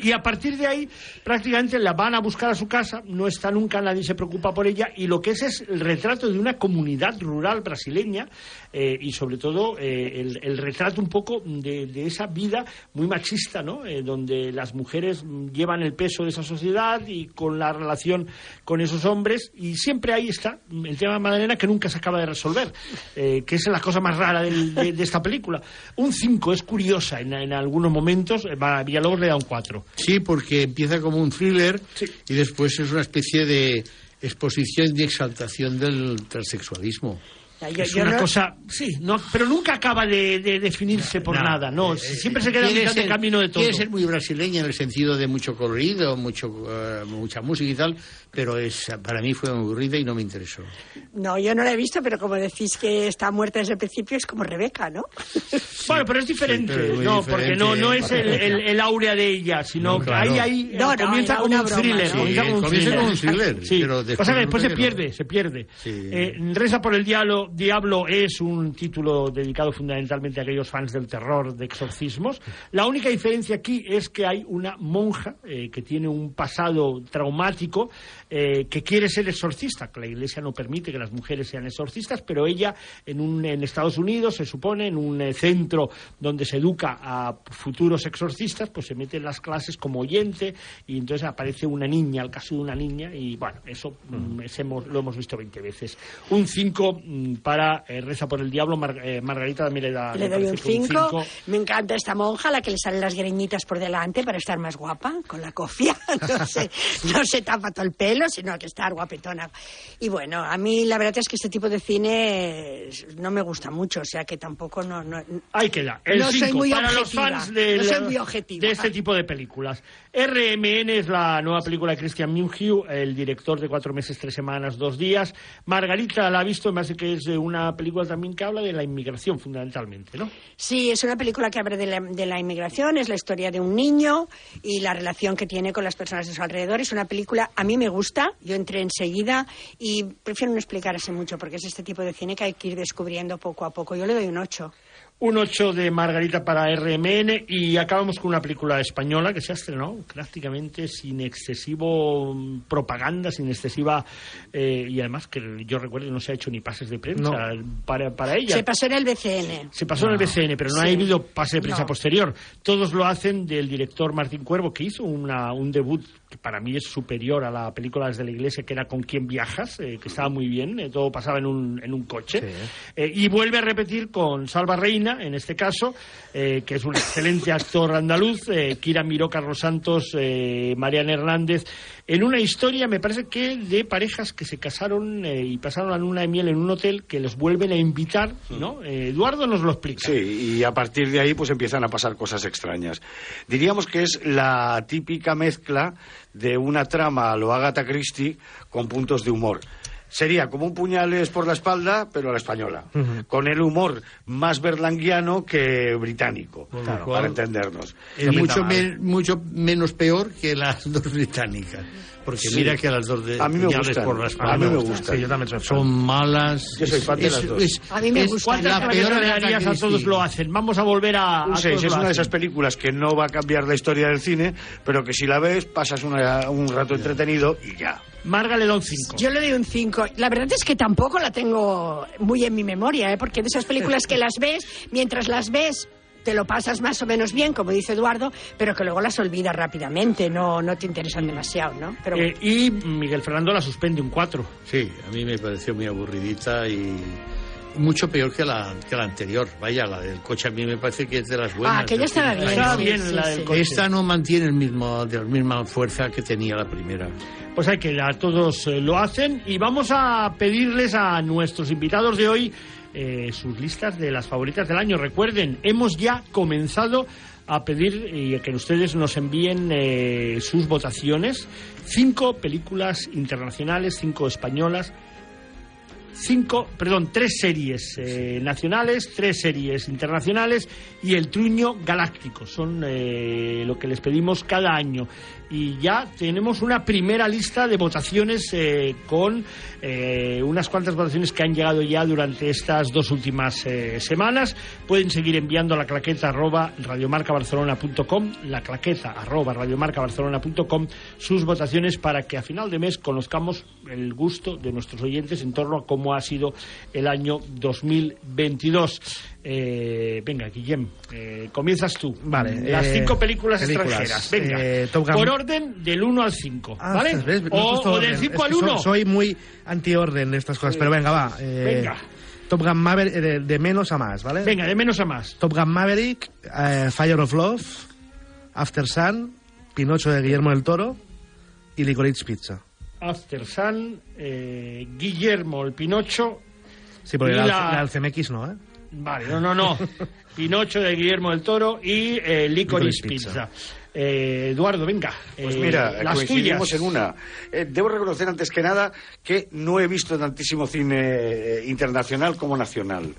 Y a partir de ahí prácticamente la van a buscar a su casa, no está nunca, nadie se preocupa por ella, y lo que es es el retrato de una comunidad rural brasileña y sobre todo el, el retrato un poco de, de esa vida muy machista, ¿no? Eh, donde las mujeres llevan el peso de esa sociedad y con la relación con esos hombres y siempre ahí está el tema de Madalena que nunca se acaba de resolver, eh, que es la cosa más rara del- de, de esta película. Un 5 es curiosa en, en algunos momentos, eh, va- Villalobos le da un 4. Sí, porque empieza como un thriller y después es una especie de exposición y exaltación del transexualismo. Es una cosa, sí, no, pero nunca acaba de, de definirse por No, nada, ¿no? eh, Siempre se queda quiere mitad de camino de todo. Quiere ser muy brasileña en el sentido de mucho colorido, mucho, eh, mucha música y tal, pero es, para mí fue aburrida y no me interesó. No, yo no la he visto, pero como decís que está muerta desde el principio, es como Rebeca, ¿no? (laughs) Bueno, pero es diferente, pero es muy no, diferente, porque no, no ¿eh? es el, el, el áurea de ella, sino No, que ahí, ahí No, eh, no, comienza una un broma, thriller. ¿no? comienza como un comienza thriller. como un thriller, Sí, pero después pasa que después se pierde, no. se pierde. Sí. Eh, Reza por el diablo, diablo es un título dedicado fundamentalmente a aquellos fans del terror, de exorcismos. La única diferencia aquí es que hay una monja eh, que tiene un pasado traumático eh, que quiere ser exorcista, que la iglesia no permite que las mujeres sean exorcistas, pero ella en, un, en Estados Unidos, se supone, en un eh, centro donde se educa a futuros exorcistas, pues se mete en las clases como oyente y entonces aparece una niña, el caso de una niña, y bueno, eso mm, es hemos- lo hemos visto 20 veces. Un 5 para eh, Reza por el Diablo, Mar- eh, Margarita también le da Le doy un parece que 5. cinco. Me encanta esta monja, la que le salen las greñitas por delante para estar más guapa, con la cofia. (laughs) No (laughs) se, no se tapa todo el pelo, sino que estar guapetona. Y bueno, a mí la verdad es que este tipo de cine no me gusta mucho, o sea que tampoco no... no Ahí queda, el No soy 5 muy para los fans de, no soy muy objetiva. de este tipo de películas. RMN es la nueva película de Christian Mungiu, el director de Cuatro meses, tres semanas, dos días. Margarita la ha visto, me hace que es eh, una película también que habla de la inmigración fundamentalmente, ¿no? Sí, es una película que habla de la, de la inmigración, es la historia de un niño y la relación que tiene con las personas de su alrededor. Es una película, a mí me gusta, yo entré enseguida y prefiero no explicarse mucho porque es este tipo de cine que hay que ir descubriendo poco a poco. Yo le doy un 8. Un 8 de Margarita para RMN y acabamos con una película española que se ha estrenado prácticamente sin excesivo mm, propaganda, sin excesiva... eh, y además que yo recuerdo que no se ha hecho ni pases de prensa para, para ella. Se pasó en el BCN. Se pasó en el BCN, pero no ha habido pase de prensa No. posterior. Todos lo hacen del director Martín Cuervo, que hizo una, un debut que para mí es superior a la película Desde la Iglesia, que era Con quién viajas, eh, que estaba muy bien, eh, todo pasaba en un, en un coche. Eh, y vuelve a repetir con Salva Reina, en este caso, eh, que es un excelente actor andaluz, eh, Kira Miró, Carlos Santos, eh, Mariana Hernández, en una historia, me parece que de parejas que se casaron eh, y pasaron la luna de miel en un hotel que les vuelven a invitar, ¿no? Eh, Eduardo nos lo explica. Sí, y a partir de ahí pues empiezan a pasar cosas extrañas. Diríamos que es la típica mezcla de una trama a lo Agatha Christie con puntos de humor. Sería como un puñales por la espalda, pero a la española. Con el humor más berlanguiano que británico, Claro. para entendernos. Es mucho, men- mucho menos peor que las (laughs) dos británicas. Porque Sí. mira que las dos de A mí me gustan. por la espalda A mí me gustan. Sí, yo también soy fan. son malas. Yo soy fan de las dos. es- A mí me es gusta. la ¿Cuántas peor le Agatha darías a todos lo hacen? Vamos a volver a... A 6 todos es una de esas películas que no va a cambiar la historia del cine, pero que si la ves pasas una- un rato entretenido y ya. Marga le da un 5. Yo le doy un 5. La verdad es que tampoco la tengo muy en mi memoria, ¿eh? porque de esas películas que las ves, mientras las ves, te lo pasas más o menos bien, como dice Eduardo, pero que luego las olvidas rápidamente, no, no te interesan demasiado, ¿no? Pero Eh, y Miguel Fernando la suspende un 4. Sí, a mí me pareció muy aburridita y, mucho peor que la, que la anterior. Vaya, la del coche a mí me parece que es de las buenas. Ah, aquella estaba bien. Estaba bien sí, la sí. del coche. Esta no mantiene el mismo, de la misma fuerza que tenía la primera. Pues hay que a todos eh, lo hacen y vamos a pedirles a nuestros invitados de hoy eh, sus listas de las favoritas del año. Recuerden, hemos ya comenzado a pedir y a que ustedes nos envíen eh, sus votaciones. Cinco películas internacionales, cinco españolas, cinco, perdón, tres series eh, nacionales, tres series internacionales y el truño galáctico. Son eh, lo que les pedimos cada año. Y ya tenemos una primera lista de votaciones eh, con eh, unas cuantas votaciones que han llegado ya durante estas dos últimas eh, semanas. Pueden seguir enviando a la claqueta arroba radiomarcabarcelona.com, la claqueta arroba radiomarcabarcelona.com sus votaciones para que a final de mes conozcamos el gusto de nuestros oyentes en torno a cómo ha sido el año 2022. Eh, venga, Guillem, eh, comienzas tú. Vale, Las eh, cinco películas, películas. extranjeras. Venga, Eh, por orden del 1 al 5. Ah, ¿Vale? O, del orden. 5 Es al que soy- 1. Soy, muy anti-orden en estas cosas, pero venga, va. eh, Venga. Top Gun Maverick, de, de menos a más, ¿vale? Venga, de menos a más. Top Gun Maverick, Fire of Love, After Sun, Pinocho de Guillermo del Toro y Licorice Pizza. After Sun, Guillermo, el Pinocho. Sí, porque y la, la- la CMX no, ¿eh? Vale, no, no, no. (laughs) Pinocho de Guillermo del Toro y eh, Licorice Licorice Pizza. Eh, Eduardo, venga. Pues eh, mira, las coincidimos tuyas. en una. Eh, debo reconocer antes que nada que no he visto tantísimo cine eh, internacional como nacional.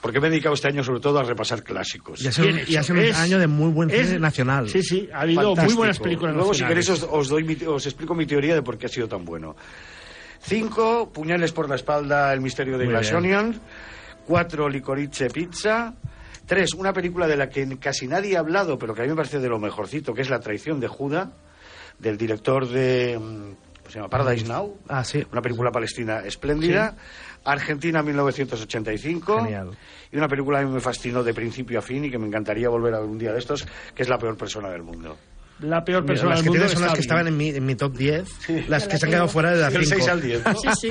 Porque me he dedicado este año sobre todo a repasar clásicos. Y ha sido, Bien y ha hecho. sido un Es- año de muy buen cine es- nacional. Sí, sí, ha habido muy Fantástico. buenas películas Luego, si queréis, os, os doy mi- os explico mi teoría de por qué ha sido tan bueno. Cinco, Puñales por la espalda, El misterio de Muy Glass. Onion. Cuatro, Licorice Pizza. Tres, una película de la que casi nadie ha hablado, pero que a mí me parece de lo mejorcito, que es La traición de Judá, del director de... mm, ¿Cómo se llama? Paradise Now. Ah, sí. Una película palestina espléndida. Argentina 1985. Genial. Y una película que a mí me fascinó de principio a fin y que me encantaría volver a ver un día de estos, que es La peor persona del mundo. La peor Mira, persona las del que mundo tienes son las que estaban en mi, en mi top 10, las que la se han quedado fuera de las Del 5. 6 al 10. ¿no? Sí, sí.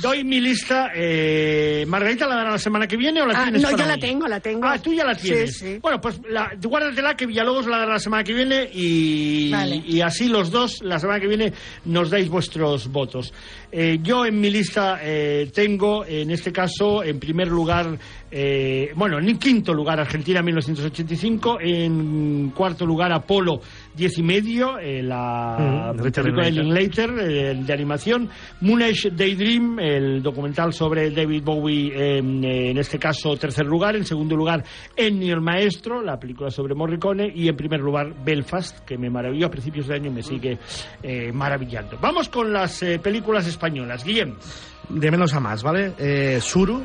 Doy mi lista. Eh, ¿Margarita la dará la semana que viene o la Ah, tienes no, para yo la hoy? tengo, la tengo. Ah, tú ya la Sí, tienes. sí. Bueno, pues la, guárdatela que Villalobos la dará la semana que viene y, Vale. y así los dos la semana que viene nos dais vuestros votos. Eh, yo en mi lista eh, tengo, en este caso, en primer lugar, eh, bueno, en quinto lugar Argentina 1985, en cuarto lugar Apolo 10 y medio, eh, la Mm, película de Linklater. Eh, de animación, Moonish Daydream, el documental sobre David Bowie, eh, en este caso tercer lugar, en segundo lugar Ennio el Maestro, la película sobre Morricone, y en primer lugar Belfast, que me maravilló a principios de año y me sigue eh, maravillando. Vamos con las películas españolas. Guillem, De menos a más, ¿vale? Eh, Suru,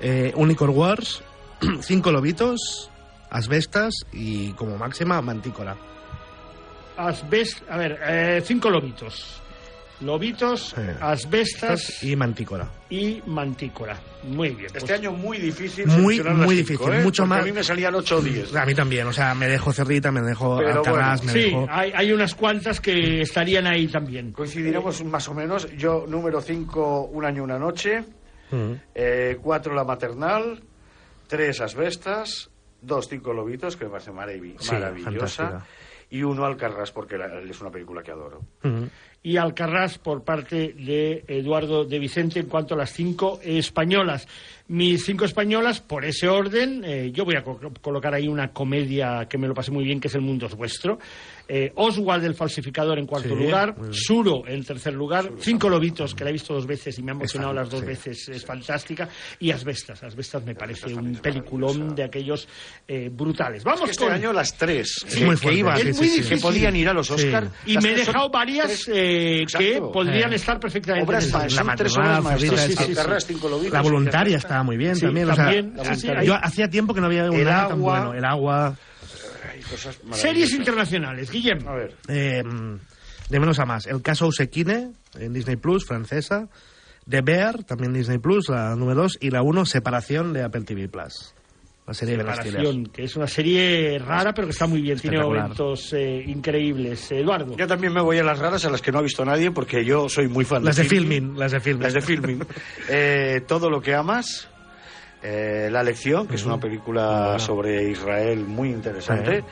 eh, Unicorn Wars, (clears throat) Cinco Lobitos, Asbestas y como máxima Mantícola. Asbest, a ver, eh, cinco lobitos. Lobitos, Sí. asbestas Y Mantícola. y mantícora. Muy bien. Este pues- año muy difícil. Muy, muy cinco, difícil, ¿eh? mucho Porque más. A mí me salían 8 o 10. A mí también, o sea, me dejo Cerrita, me dejo Pero Alcarrás, bueno, me Sí, dejo... hay, hay unas cuantas que estarían ahí también. Coincidiremos más o menos. Yo, número 5, Un año, una noche. Mm. 4, La maternal. 3, Asbestas. 2, Cinco lobitos, que me parece maravi- Sí, maravillosa. fantástica. Y uno, Alcarrás, porque es una película que adoro. Mm. y Alcarrás por parte de Eduardo de Vicente en cuanto a las cinco españolas. Mis cinco españolas, por ese orden, eh, yo voy a co- colocar ahí una comedia que me lo pasé muy bien, que es El Mundo es Vuestro. Eh, Oswald el Falsificador en cuarto Sí, lugar. Suro en tercer lugar. Cinco Lobitos, que la he visto dos veces y me ha emocionado las dos sí, veces, es fantástica. Y Asbestas. Asbestas me parece un peliculón de aquellos eh, brutales. Vamos Es que este con... año las tres Sí, eh, muy que iban, sí, que sí, sí. difícil. podían ir a los Sí. Oscar. Y me he dejado varias tres- eh, que podrían Eh. estar perfectamente Obras en La tres obras maestras. Cerrita, sí, sí, sí. Alcarrás, Cinco lobitos. La voluntaria estaba muy bien Sí, también. también, o sea, sí, sí, yo hacía tiempo que no había un tan bueno. El agua. Cosas Series internacionales, Guillem. A ver. eh, de menos a más. El caso Usekine en Disney Plus, francesa. The Bear, también Disney Plus, la número 2. Y la 1, Separación de Apple TV Plus. La serie de las Separación, que es una serie rara, pero que está muy bien. Tiene momentos eh, increíbles. Eduardo. Yo también me voy a las raras, a las que no ha visto nadie, porque yo soy muy fan Las de Filmin. filming, las de filming. Las de filming. (laughs) Eh, todo lo que amas. Eh, La lección, que es una película sobre Israel muy interesante.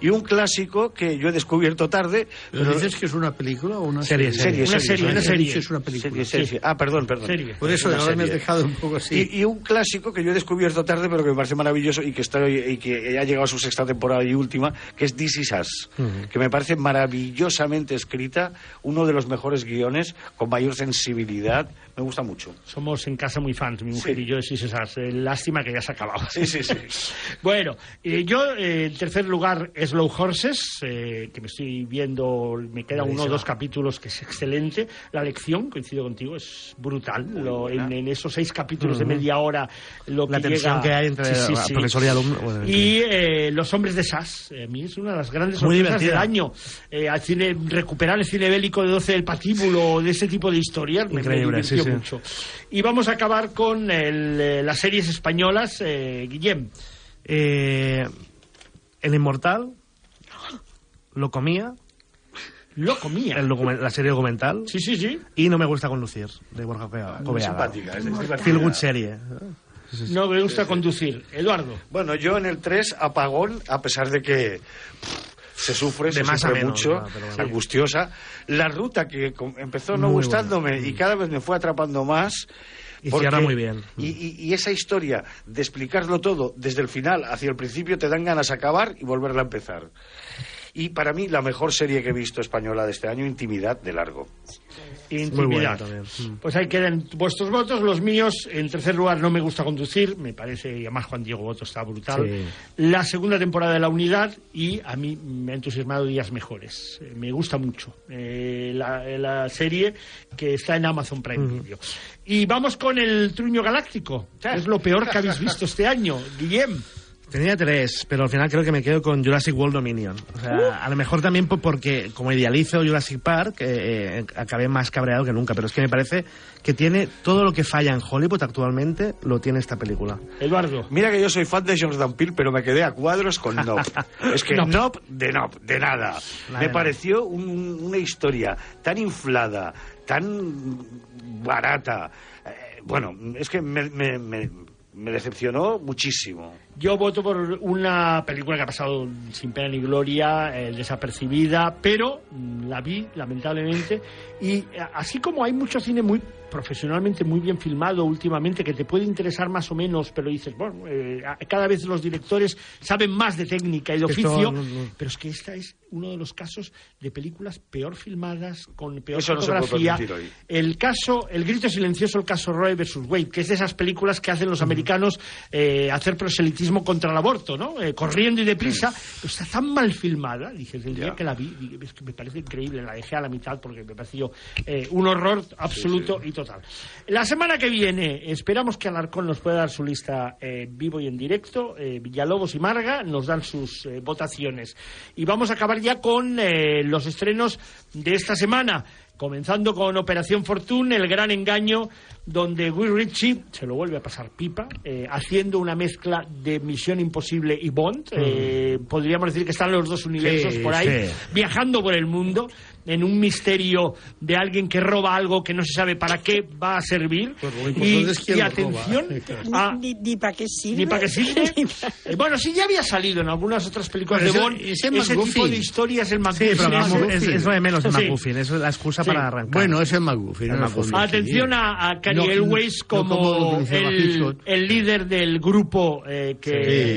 Y un clásico que yo he descubierto tarde. ¿Pero dices que es una película o una serie? serie? Serie, Una serie, serie, una serie. serie. Es una película. Serie, serie, Sí. Ah, perdón, perdón. Serie. Por eso ahora me has dejado un poco así. Y, y un clásico que yo he descubierto tarde, pero que me parece maravilloso y que, estoy, y que ha llegado a su sexta temporada y última, que es This Is Us, que me parece maravillosamente escrita, uno de los mejores guiones, con mayor sensibilidad. Me gusta mucho. Somos en casa muy fans, mi mujer Sí. y yo de Six Esas. Eh, lástima que ya se ha acabado. Sí, sí, sí. (laughs) bueno, eh, yo eh, en tercer lugar Slow Horses, eh, que me estoy viendo, me queda uno o dos capítulos que es excelente. La lección, coincido contigo, es brutal. Lo- en, en esos seis capítulos de Ujú. media hora, lo La que tensión llega- que hay entre profesor y alumno, bueno, en y eh, Los hombres de SAS, eh, a mí es una de las grandes Muy sorpresas del año. Eh, al cine, recuperar el cine bélico de 12 del patíbulo, de ese tipo de historias, me- me, divirtió sí, sí. mucho. Y vamos a acabar con el, eh, las series españolas. Eh, Guillem, Eh, el Inmortal lo comía. Lo comía. El la serie documental. Sí, sí, sí. Y No me gusta conducir, de Borja Covea- Muy Coveaga. simpática, es divertida. Feel good serie. no me gusta conducir. Eduardo. Bueno, yo en el 3, apagón, a pesar de que pff, se sufre, se De más a sufre menos, mucho, ¿no? Pero bueno. angustiosa. La ruta que com- empezó no Muy gustándome y cada vez me fue atrapando más. Y porque- cierra muy bien. Y, y- y esa historia de explicarlo todo desde el final hacia el principio te dan ganas de acabar y volverla a empezar. Y para mí la mejor serie que he visto española de este año, Intimidad, de largo. Intimidad. también. Mm. Pues ahí quedan vuestros votos. Los míos, en tercer lugar, no me gusta conducir. Me parece, y además Juan Diego Boto está brutal. Sí. La segunda temporada de La Unidad y a mí me ha entusiasmado Días Mejores. Eh, me gusta mucho eh, la, la serie que está en Amazon Prime Video. Y vamos con el Truño Galáctico. Es lo peor que habéis visto este año. Guillem. Tenía tres, pero al final creo que me quedo con Jurassic World Dominion. O sea, Uh. a lo mejor también po- porque, como idealizo Jurassic Park, eh, eh, acabé más cabreado que nunca. Pero es que me parece que tiene todo lo que falla en Hollywood actualmente, lo tiene esta película. Eduardo. Mira que yo soy fan de Jordan Peele, pero me quedé a cuadros con Nope. (laughs) es que Nope. Nope, de Nope, de nada. Nada me de pareció un- una historia tan inflada, tan barata. Eh, bueno, es que me, me- me- me decepcionó muchísimo. Yo voto por una película que ha pasado sin pena ni gloria, eh, desapercibida, pero mm, la vi, lamentablemente, y eh, así como hay mucho cine muy profesionalmente muy bien filmado últimamente que te puede interesar más o menos, pero dices, bueno, eh, cada vez los directores saben más de técnica y de Esto oficio, no- no- pero es que esta es uno de los casos de películas peor filmadas, con peor Eso no se puede fotografía. El caso, el grito silencioso, el caso Roe versus Wade, que es de esas películas que hacen los americanos eh, hacer proselitismo contra el aborto, ¿no? Eh, corriendo y deprisa, pero está tan mal filmada, dije, el día Ya. que la vi, dije, es que me parece increíble, la dejé a la mitad porque me pareció eh, un horror absoluto y total. La semana que viene esperamos que Alarcón nos pueda dar su lista eh, vivo y en directo, eh, Villalobos y Marga nos dan sus eh, votaciones. Y vamos a acabar ya con los estrenos de esta semana. Comenzando con Operación Fortune, el gran engaño, donde Will Ritchie se lo vuelve a pasar pipa, eh, haciendo una mezcla de Misión Imposible y Bond. Eh, podríamos decir que están los dos universos Sí, por ahí, sí. viajando por el mundo en un misterio de alguien que roba algo que no se sabe para qué va a servir. Pues y, es y atención (laughs) a, Ni, ni para qué sirve. ni para qué sirve. (laughs) Eh, bueno, sí ya había salido en algunas otras películas Pero de ese- Bond. ese Ese, McGuffin. tipo de historias, el Sí, McGuffin. pero ese. vamos, es, es lo de menos Sí. McGuffin, es la excusa Sí. para arrancar. Bueno, es el McGuffin. Sí. Atención a, a Cary No, Elwes no como lo como utilizaba el, el líder del grupo eh, que Sí.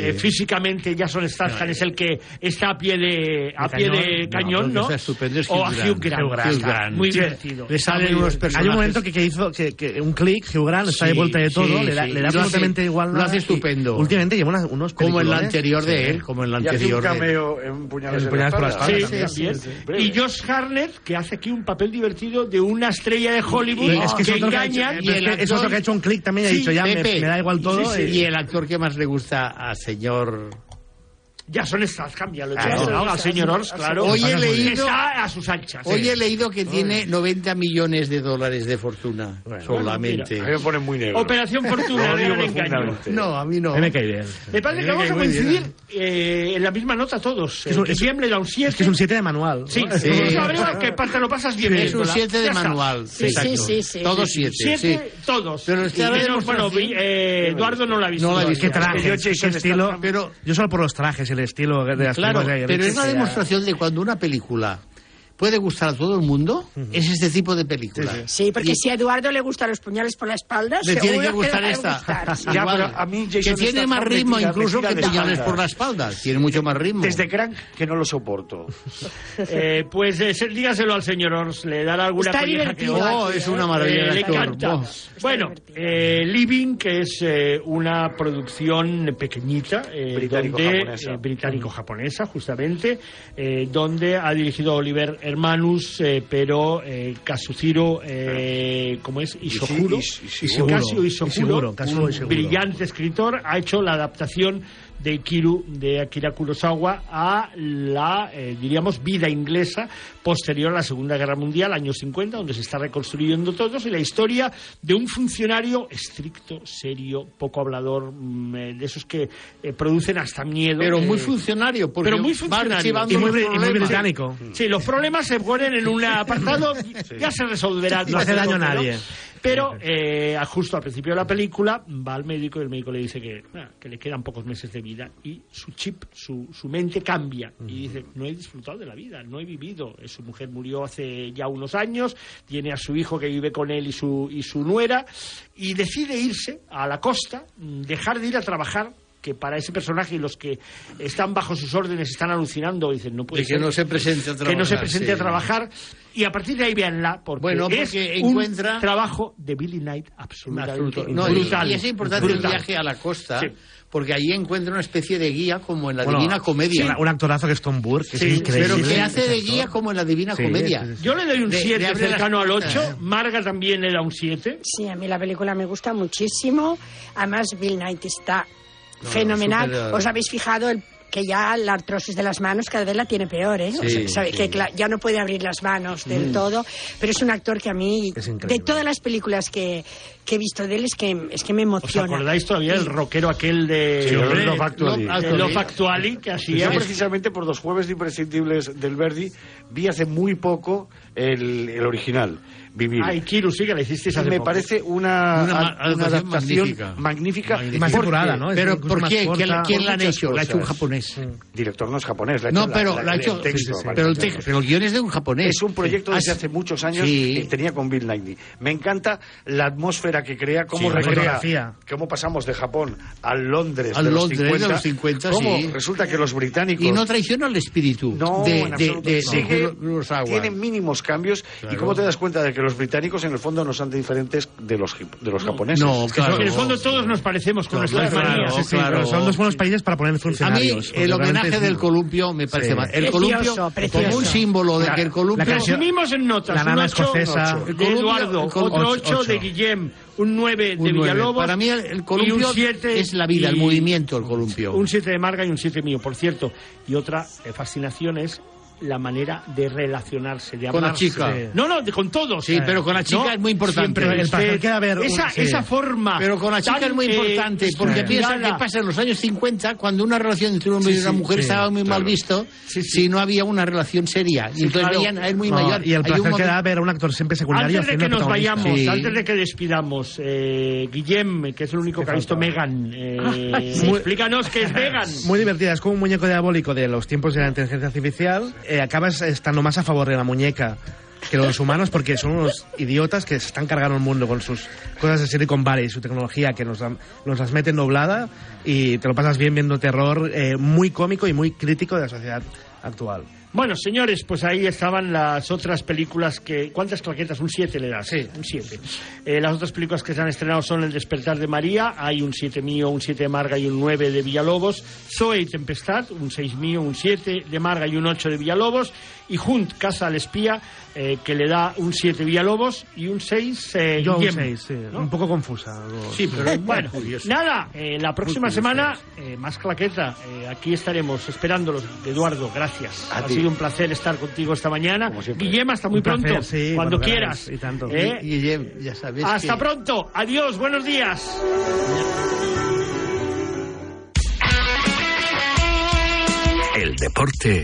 eh, físicamente Jason Statham es el que está a pie de a pie cañón. de No, cañón, ¿no? estupendo es o a Hugh Hugh Grant. Grant. Hugh Grant. Está Grant. Muy divertido. Le salen unos personajes. Hay un momento que, que hizo que, que un clic, Hugh Grant está de vuelta de todo, sí, le da, sí. le da lo hace- absolutamente igual. lo hace y estupendo. Últimamente lleva unas- unos Como en la peliculones. anterior de Sí. él, como en la Y hace un anterior de él. cameo en Puñales, por la espalda. Y Josh Harnett, que hace aquí un papel divertido de una estrella de Hollywood que, engañan y el es otro que ha hecho un clic también y ha dicho ya me, me da igual todo. Y- Y el actor que más le gusta al señor Ya son estas, cámbialo. Claro. ya, Son ¿no? estas. Al señor Ors, claro. Hoy he leído- Está a sus anchas. Hoy sí. he leído que tiene 90 millones de dólares de fortuna solamente. mira. A mí me pone muy negro. Operación Fortuna, engaño. No, a mí no. Me cae bien. Me parece que Me vamos a coincidir eh, en la misma nota todos. Es un- El es- Guillem le da un 7. Es que es un 7 de manual. Sí, Sí. sí. Sabremos que te lo pasas bien. Es un. 7 de manual. Sí, sí, sí, sí. Todos 7. Siete, todos. Pero bueno, eh, Eduardo no la ha visto. No la he Es que todavía. trajes, Jason, estilo... Pero, Yo solo por los trajes, el estilo de las claro, pero es ya- demostración de cuando una película puede gustar a todo el mundo, es este tipo de película. Sí, porque Y- si a Eduardo le gustan los puñales por la espalda, Le tiene que gustar esta. gustar, sí. (laughs) Ya, Igual. pero a mí Jason que tiene más ritmo tira- incluso que puñales por la espalda. Tiene mucho más ritmo. Desde Crank que no lo soporto. (laughs) Eh, pues eh, se- dígaselo al señor Ors, le dará alguna Está colleja que divertido Oh, es ¿eh? una maravilla Eh, de le actor. encanta. Oh. Bueno, eh, Living, que es eh, una producción pequeñita, eh, Británico-japonesa. eh, británico-japonesa, justamente, eh, donde ha dirigido Oliver Hermanus, eh, pero eh, Kazuhiro, eh, ¿cómo es? Kazuo un Ishiguro. brillante escritor, ha hecho la adaptación de Kiru de Akira Kurosawa a la, eh, diríamos, vida inglesa posterior a la Segunda Guerra Mundial, años 50, donde se está reconstruyendo todos, y la historia de un funcionario estricto, serio, poco hablador, mm, eh, de esos que eh, producen hasta miedo. Pero eh, muy funcionario, porque pero muy funcionario. archivando Y muy, y británico. Sí, los problemas se ponen en un apartado, ya se resolverán. No hace daño a nadie. Pero eh, justo al principio de la película va al médico y el médico le dice que, ah, que le quedan pocos meses de vida y su chip, su, su mente cambia y dice, no he disfrutado de la vida, no he vivido. Eh, Su mujer murió hace ya unos años, tiene a su hijo que vive con él y su, y su nuera y decide irse a la costa, mm, dejar de ir a trabajar que para ese personaje y los que están bajo sus órdenes están alucinando y dicen no puede De que ser no se presente a que no se trabajar, presente sí. a trabajar y a partir de ahí véanla porque, Bueno, porque es encuentra- un trabajo de Billy Knight absolutamente Absoluto. No, y- brutal y, es importante brutal. el viaje a la costa, Sí. porque allí encuentra una especie de guía como en la Bueno, Divina Comedia. sí, un actorazo que es Tom Burke, que Sí, es increíble. pero que hace de guía como en la Divina Sí, Comedia. yo le doy un De- 7 de abrir la cercano al puerta, 8 ¿eh? Marga también le da un 7 Sí, a mí la película me gusta muchísimo. Además, Bill Knight está fenomenal. súper- ¿Os habéis fijado el- que ya la artrosis de las manos cada vez la tiene peor, ¿eh? O Sí, sea, sabe sí. que ya no puede abrir las manos del todo. Pero es un actor que a mí, de todas las películas que, que he visto de él, es que, es que me ¿Os emociona. acordáis todavía del rockero aquel de, Sí, Love Actually. Love Actually que Yo hacía precisamente por los jueves imprescindibles del Verdi vi hace muy poco el, el original, Vivir. Ay, Kiru, sí que la hicisteis hace me poco. parece una, Una una adaptación magnífica. magnífica. Y más depurada, ¿no? Es Pero ¿por qué? corta. ¿Quién, quién la han hecho? La ha hecho un cosas. japonés. El director no es japonés, la ha No, pero la, la ha el hecho. texto, sí, sí, vale. pero, el tex- pero el guion es de un japonés. Es un proyecto desde Ah, hace muchos años sí. que tenía con Bill Nighy. Me encanta la atmósfera que crea, cómo recrea, cómo pasamos de Japón al Londres Al de los Londres de 50, los 50, cómo sí. resulta que los británicos Y no traiciona el espíritu no, de, en de, absoluto. de, de Sigue- Kurosawa. tiene mínimos cambios y cómo te das cuenta de que los británicos en el fondo no son diferentes de los de los japoneses. No, Es que claro. en el fondo todos nos parecemos con nuestras claro, manías. Sí, sí, claro. pero son dos buenos países para poner A mí funcionarios. porque el homenaje del columpio me parece Sí. mal. El Precioso, columpio precioso. como un símbolo de La- que el columpio... la Resumimos en notas. La nana un 8 escocesa. de El columpio- Eduardo, otro ocho, 8 de ocho. Guillem, un 9 de. Villalobos. Para mí el, columpio un 7 es la vida, el movimiento, el columpio. Un 7 de Marga y un 7 mío, por cierto. Y otra eh, fascinación es la manera de relacionarse, de Con la hablarse. chica. No, no, de- con todos. Sí, pero con la chica No, es muy importante. siempre El usted- placer que va a haber un- esa, sí. esa forma. Pero con la chica es muy eh, importante, porque piensa estructurada. que pasa en los años 50, cuando una relación entre un hombre y una mujer sí, estaba muy mal visto, Sí, sí. si no había una relación seria. Y entonces claro. veían a él muy No, mayor. y el un placer que momento- da ver a un actor siempre secundario Antes de que nos vayamos, Sí. antes de que despidamos, eh, Guillem, que es el único que ha visto Megan, eh, explícanos qué es Megan. (laughs) Muy divertida, es como un muñeco diabólico de los tiempos de la inteligencia artificial. Eh, acabas estando más a favor de la muñeca que los humanos porque son unos idiotas que se están cargando el mundo con sus cosas de Silicon Valley y su tecnología que nos, nos las meten doblada y te lo pasas bien viendo terror eh, muy cómico y muy crítico de la sociedad actual. Bueno, señores, pues ahí estaban las otras películas que... ¿Cuántas claquetas? Un 7 le das. Sí. Un 7. Eh, las otras películas que se han estrenado son El despertar de María, hay un 7 mío, un 7 de Marga y un 9 de Villalobos, Zoe y Tempestad, un 6 mío, un 7 de Marga y un 8 de Villalobos, y Hunt, Casa al Espía, eh, que le da un 7 Villalobos y un 6 eh, Yo un Guillem, 6, sí. ¿no? Un poco confusa. Sí, pero bueno, (laughs) nada, eh, la próxima semana eh, más claqueta. Eh, aquí estaremos esperándolos. Eduardo, gracias. A ha ti. sido un placer estar contigo esta mañana. Guillem, hasta muy Un placer, pronto. sí, cuando cuando quieras. queráis, y tanto. ¿Eh? Guillem, ya sabes Hasta que- pronto. Adiós, buenos días. El deporte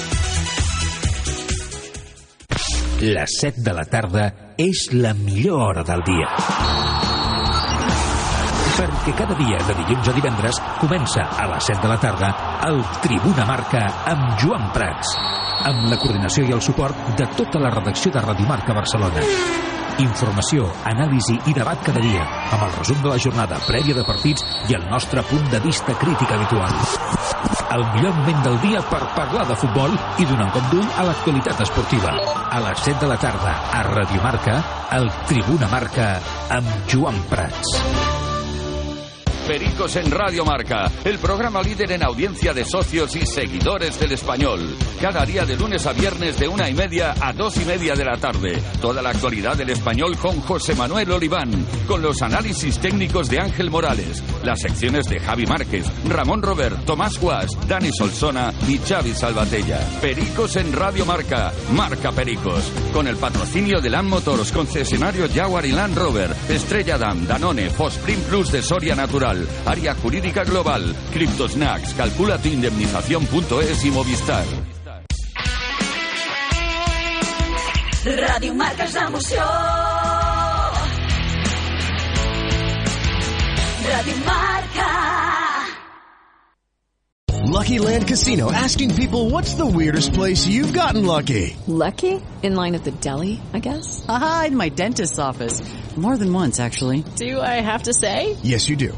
Les 7 de la tarda és la millor hora del dia. Perquè cada dia de dilluns a divendres comença a les 7 de la tarda el Tribuna Marca amb Joan Prats, amb la coordinació i el suport de tota la redacció de Radio Marca Barcelona. Informació, anàlisi i debat cada dia, amb el resum de la jornada prèvia de partits i el nostre punt de vista crític habitual. El millor moment del dia per parlar de futbol i donar un cop d'ull a l'actualitat esportiva. A les 7 de la tarda, a Radio Marca, el Tribuna Marca amb Joan Prats. Pericos en Radio Marca, el programa líder en audiencia de socios y seguidores del español. Cada día de lunes a viernes de una y media a dos y media de la tarde. Toda la actualidad del español con José Manuel Oliván, con los análisis técnicos de Ángel Morales, las secciones de Javi Márquez, Ramón Robert, Tomás Guas, Dani Solsona y Xavi Salvatella. Pericos en Radio Marca, Marca Pericos, con el patrocinio de Land Motors, concesionario Jaguar y Land Rover, Estrella Damm, Danone, Fosprin Plus de Soria Natural, Área Jurídica Global, Cryptosnacks, calcula tu indemnización.es y Movistar. Ràdio Marca és l'emoció. Ràdio Marca. Lucky Land Casino asking people what's the weirdest place you've gotten lucky? Lucky? In line at the deli, I guess? Aha, in my dentist's office. More than once, actually. Do I have to say? Yes, you do.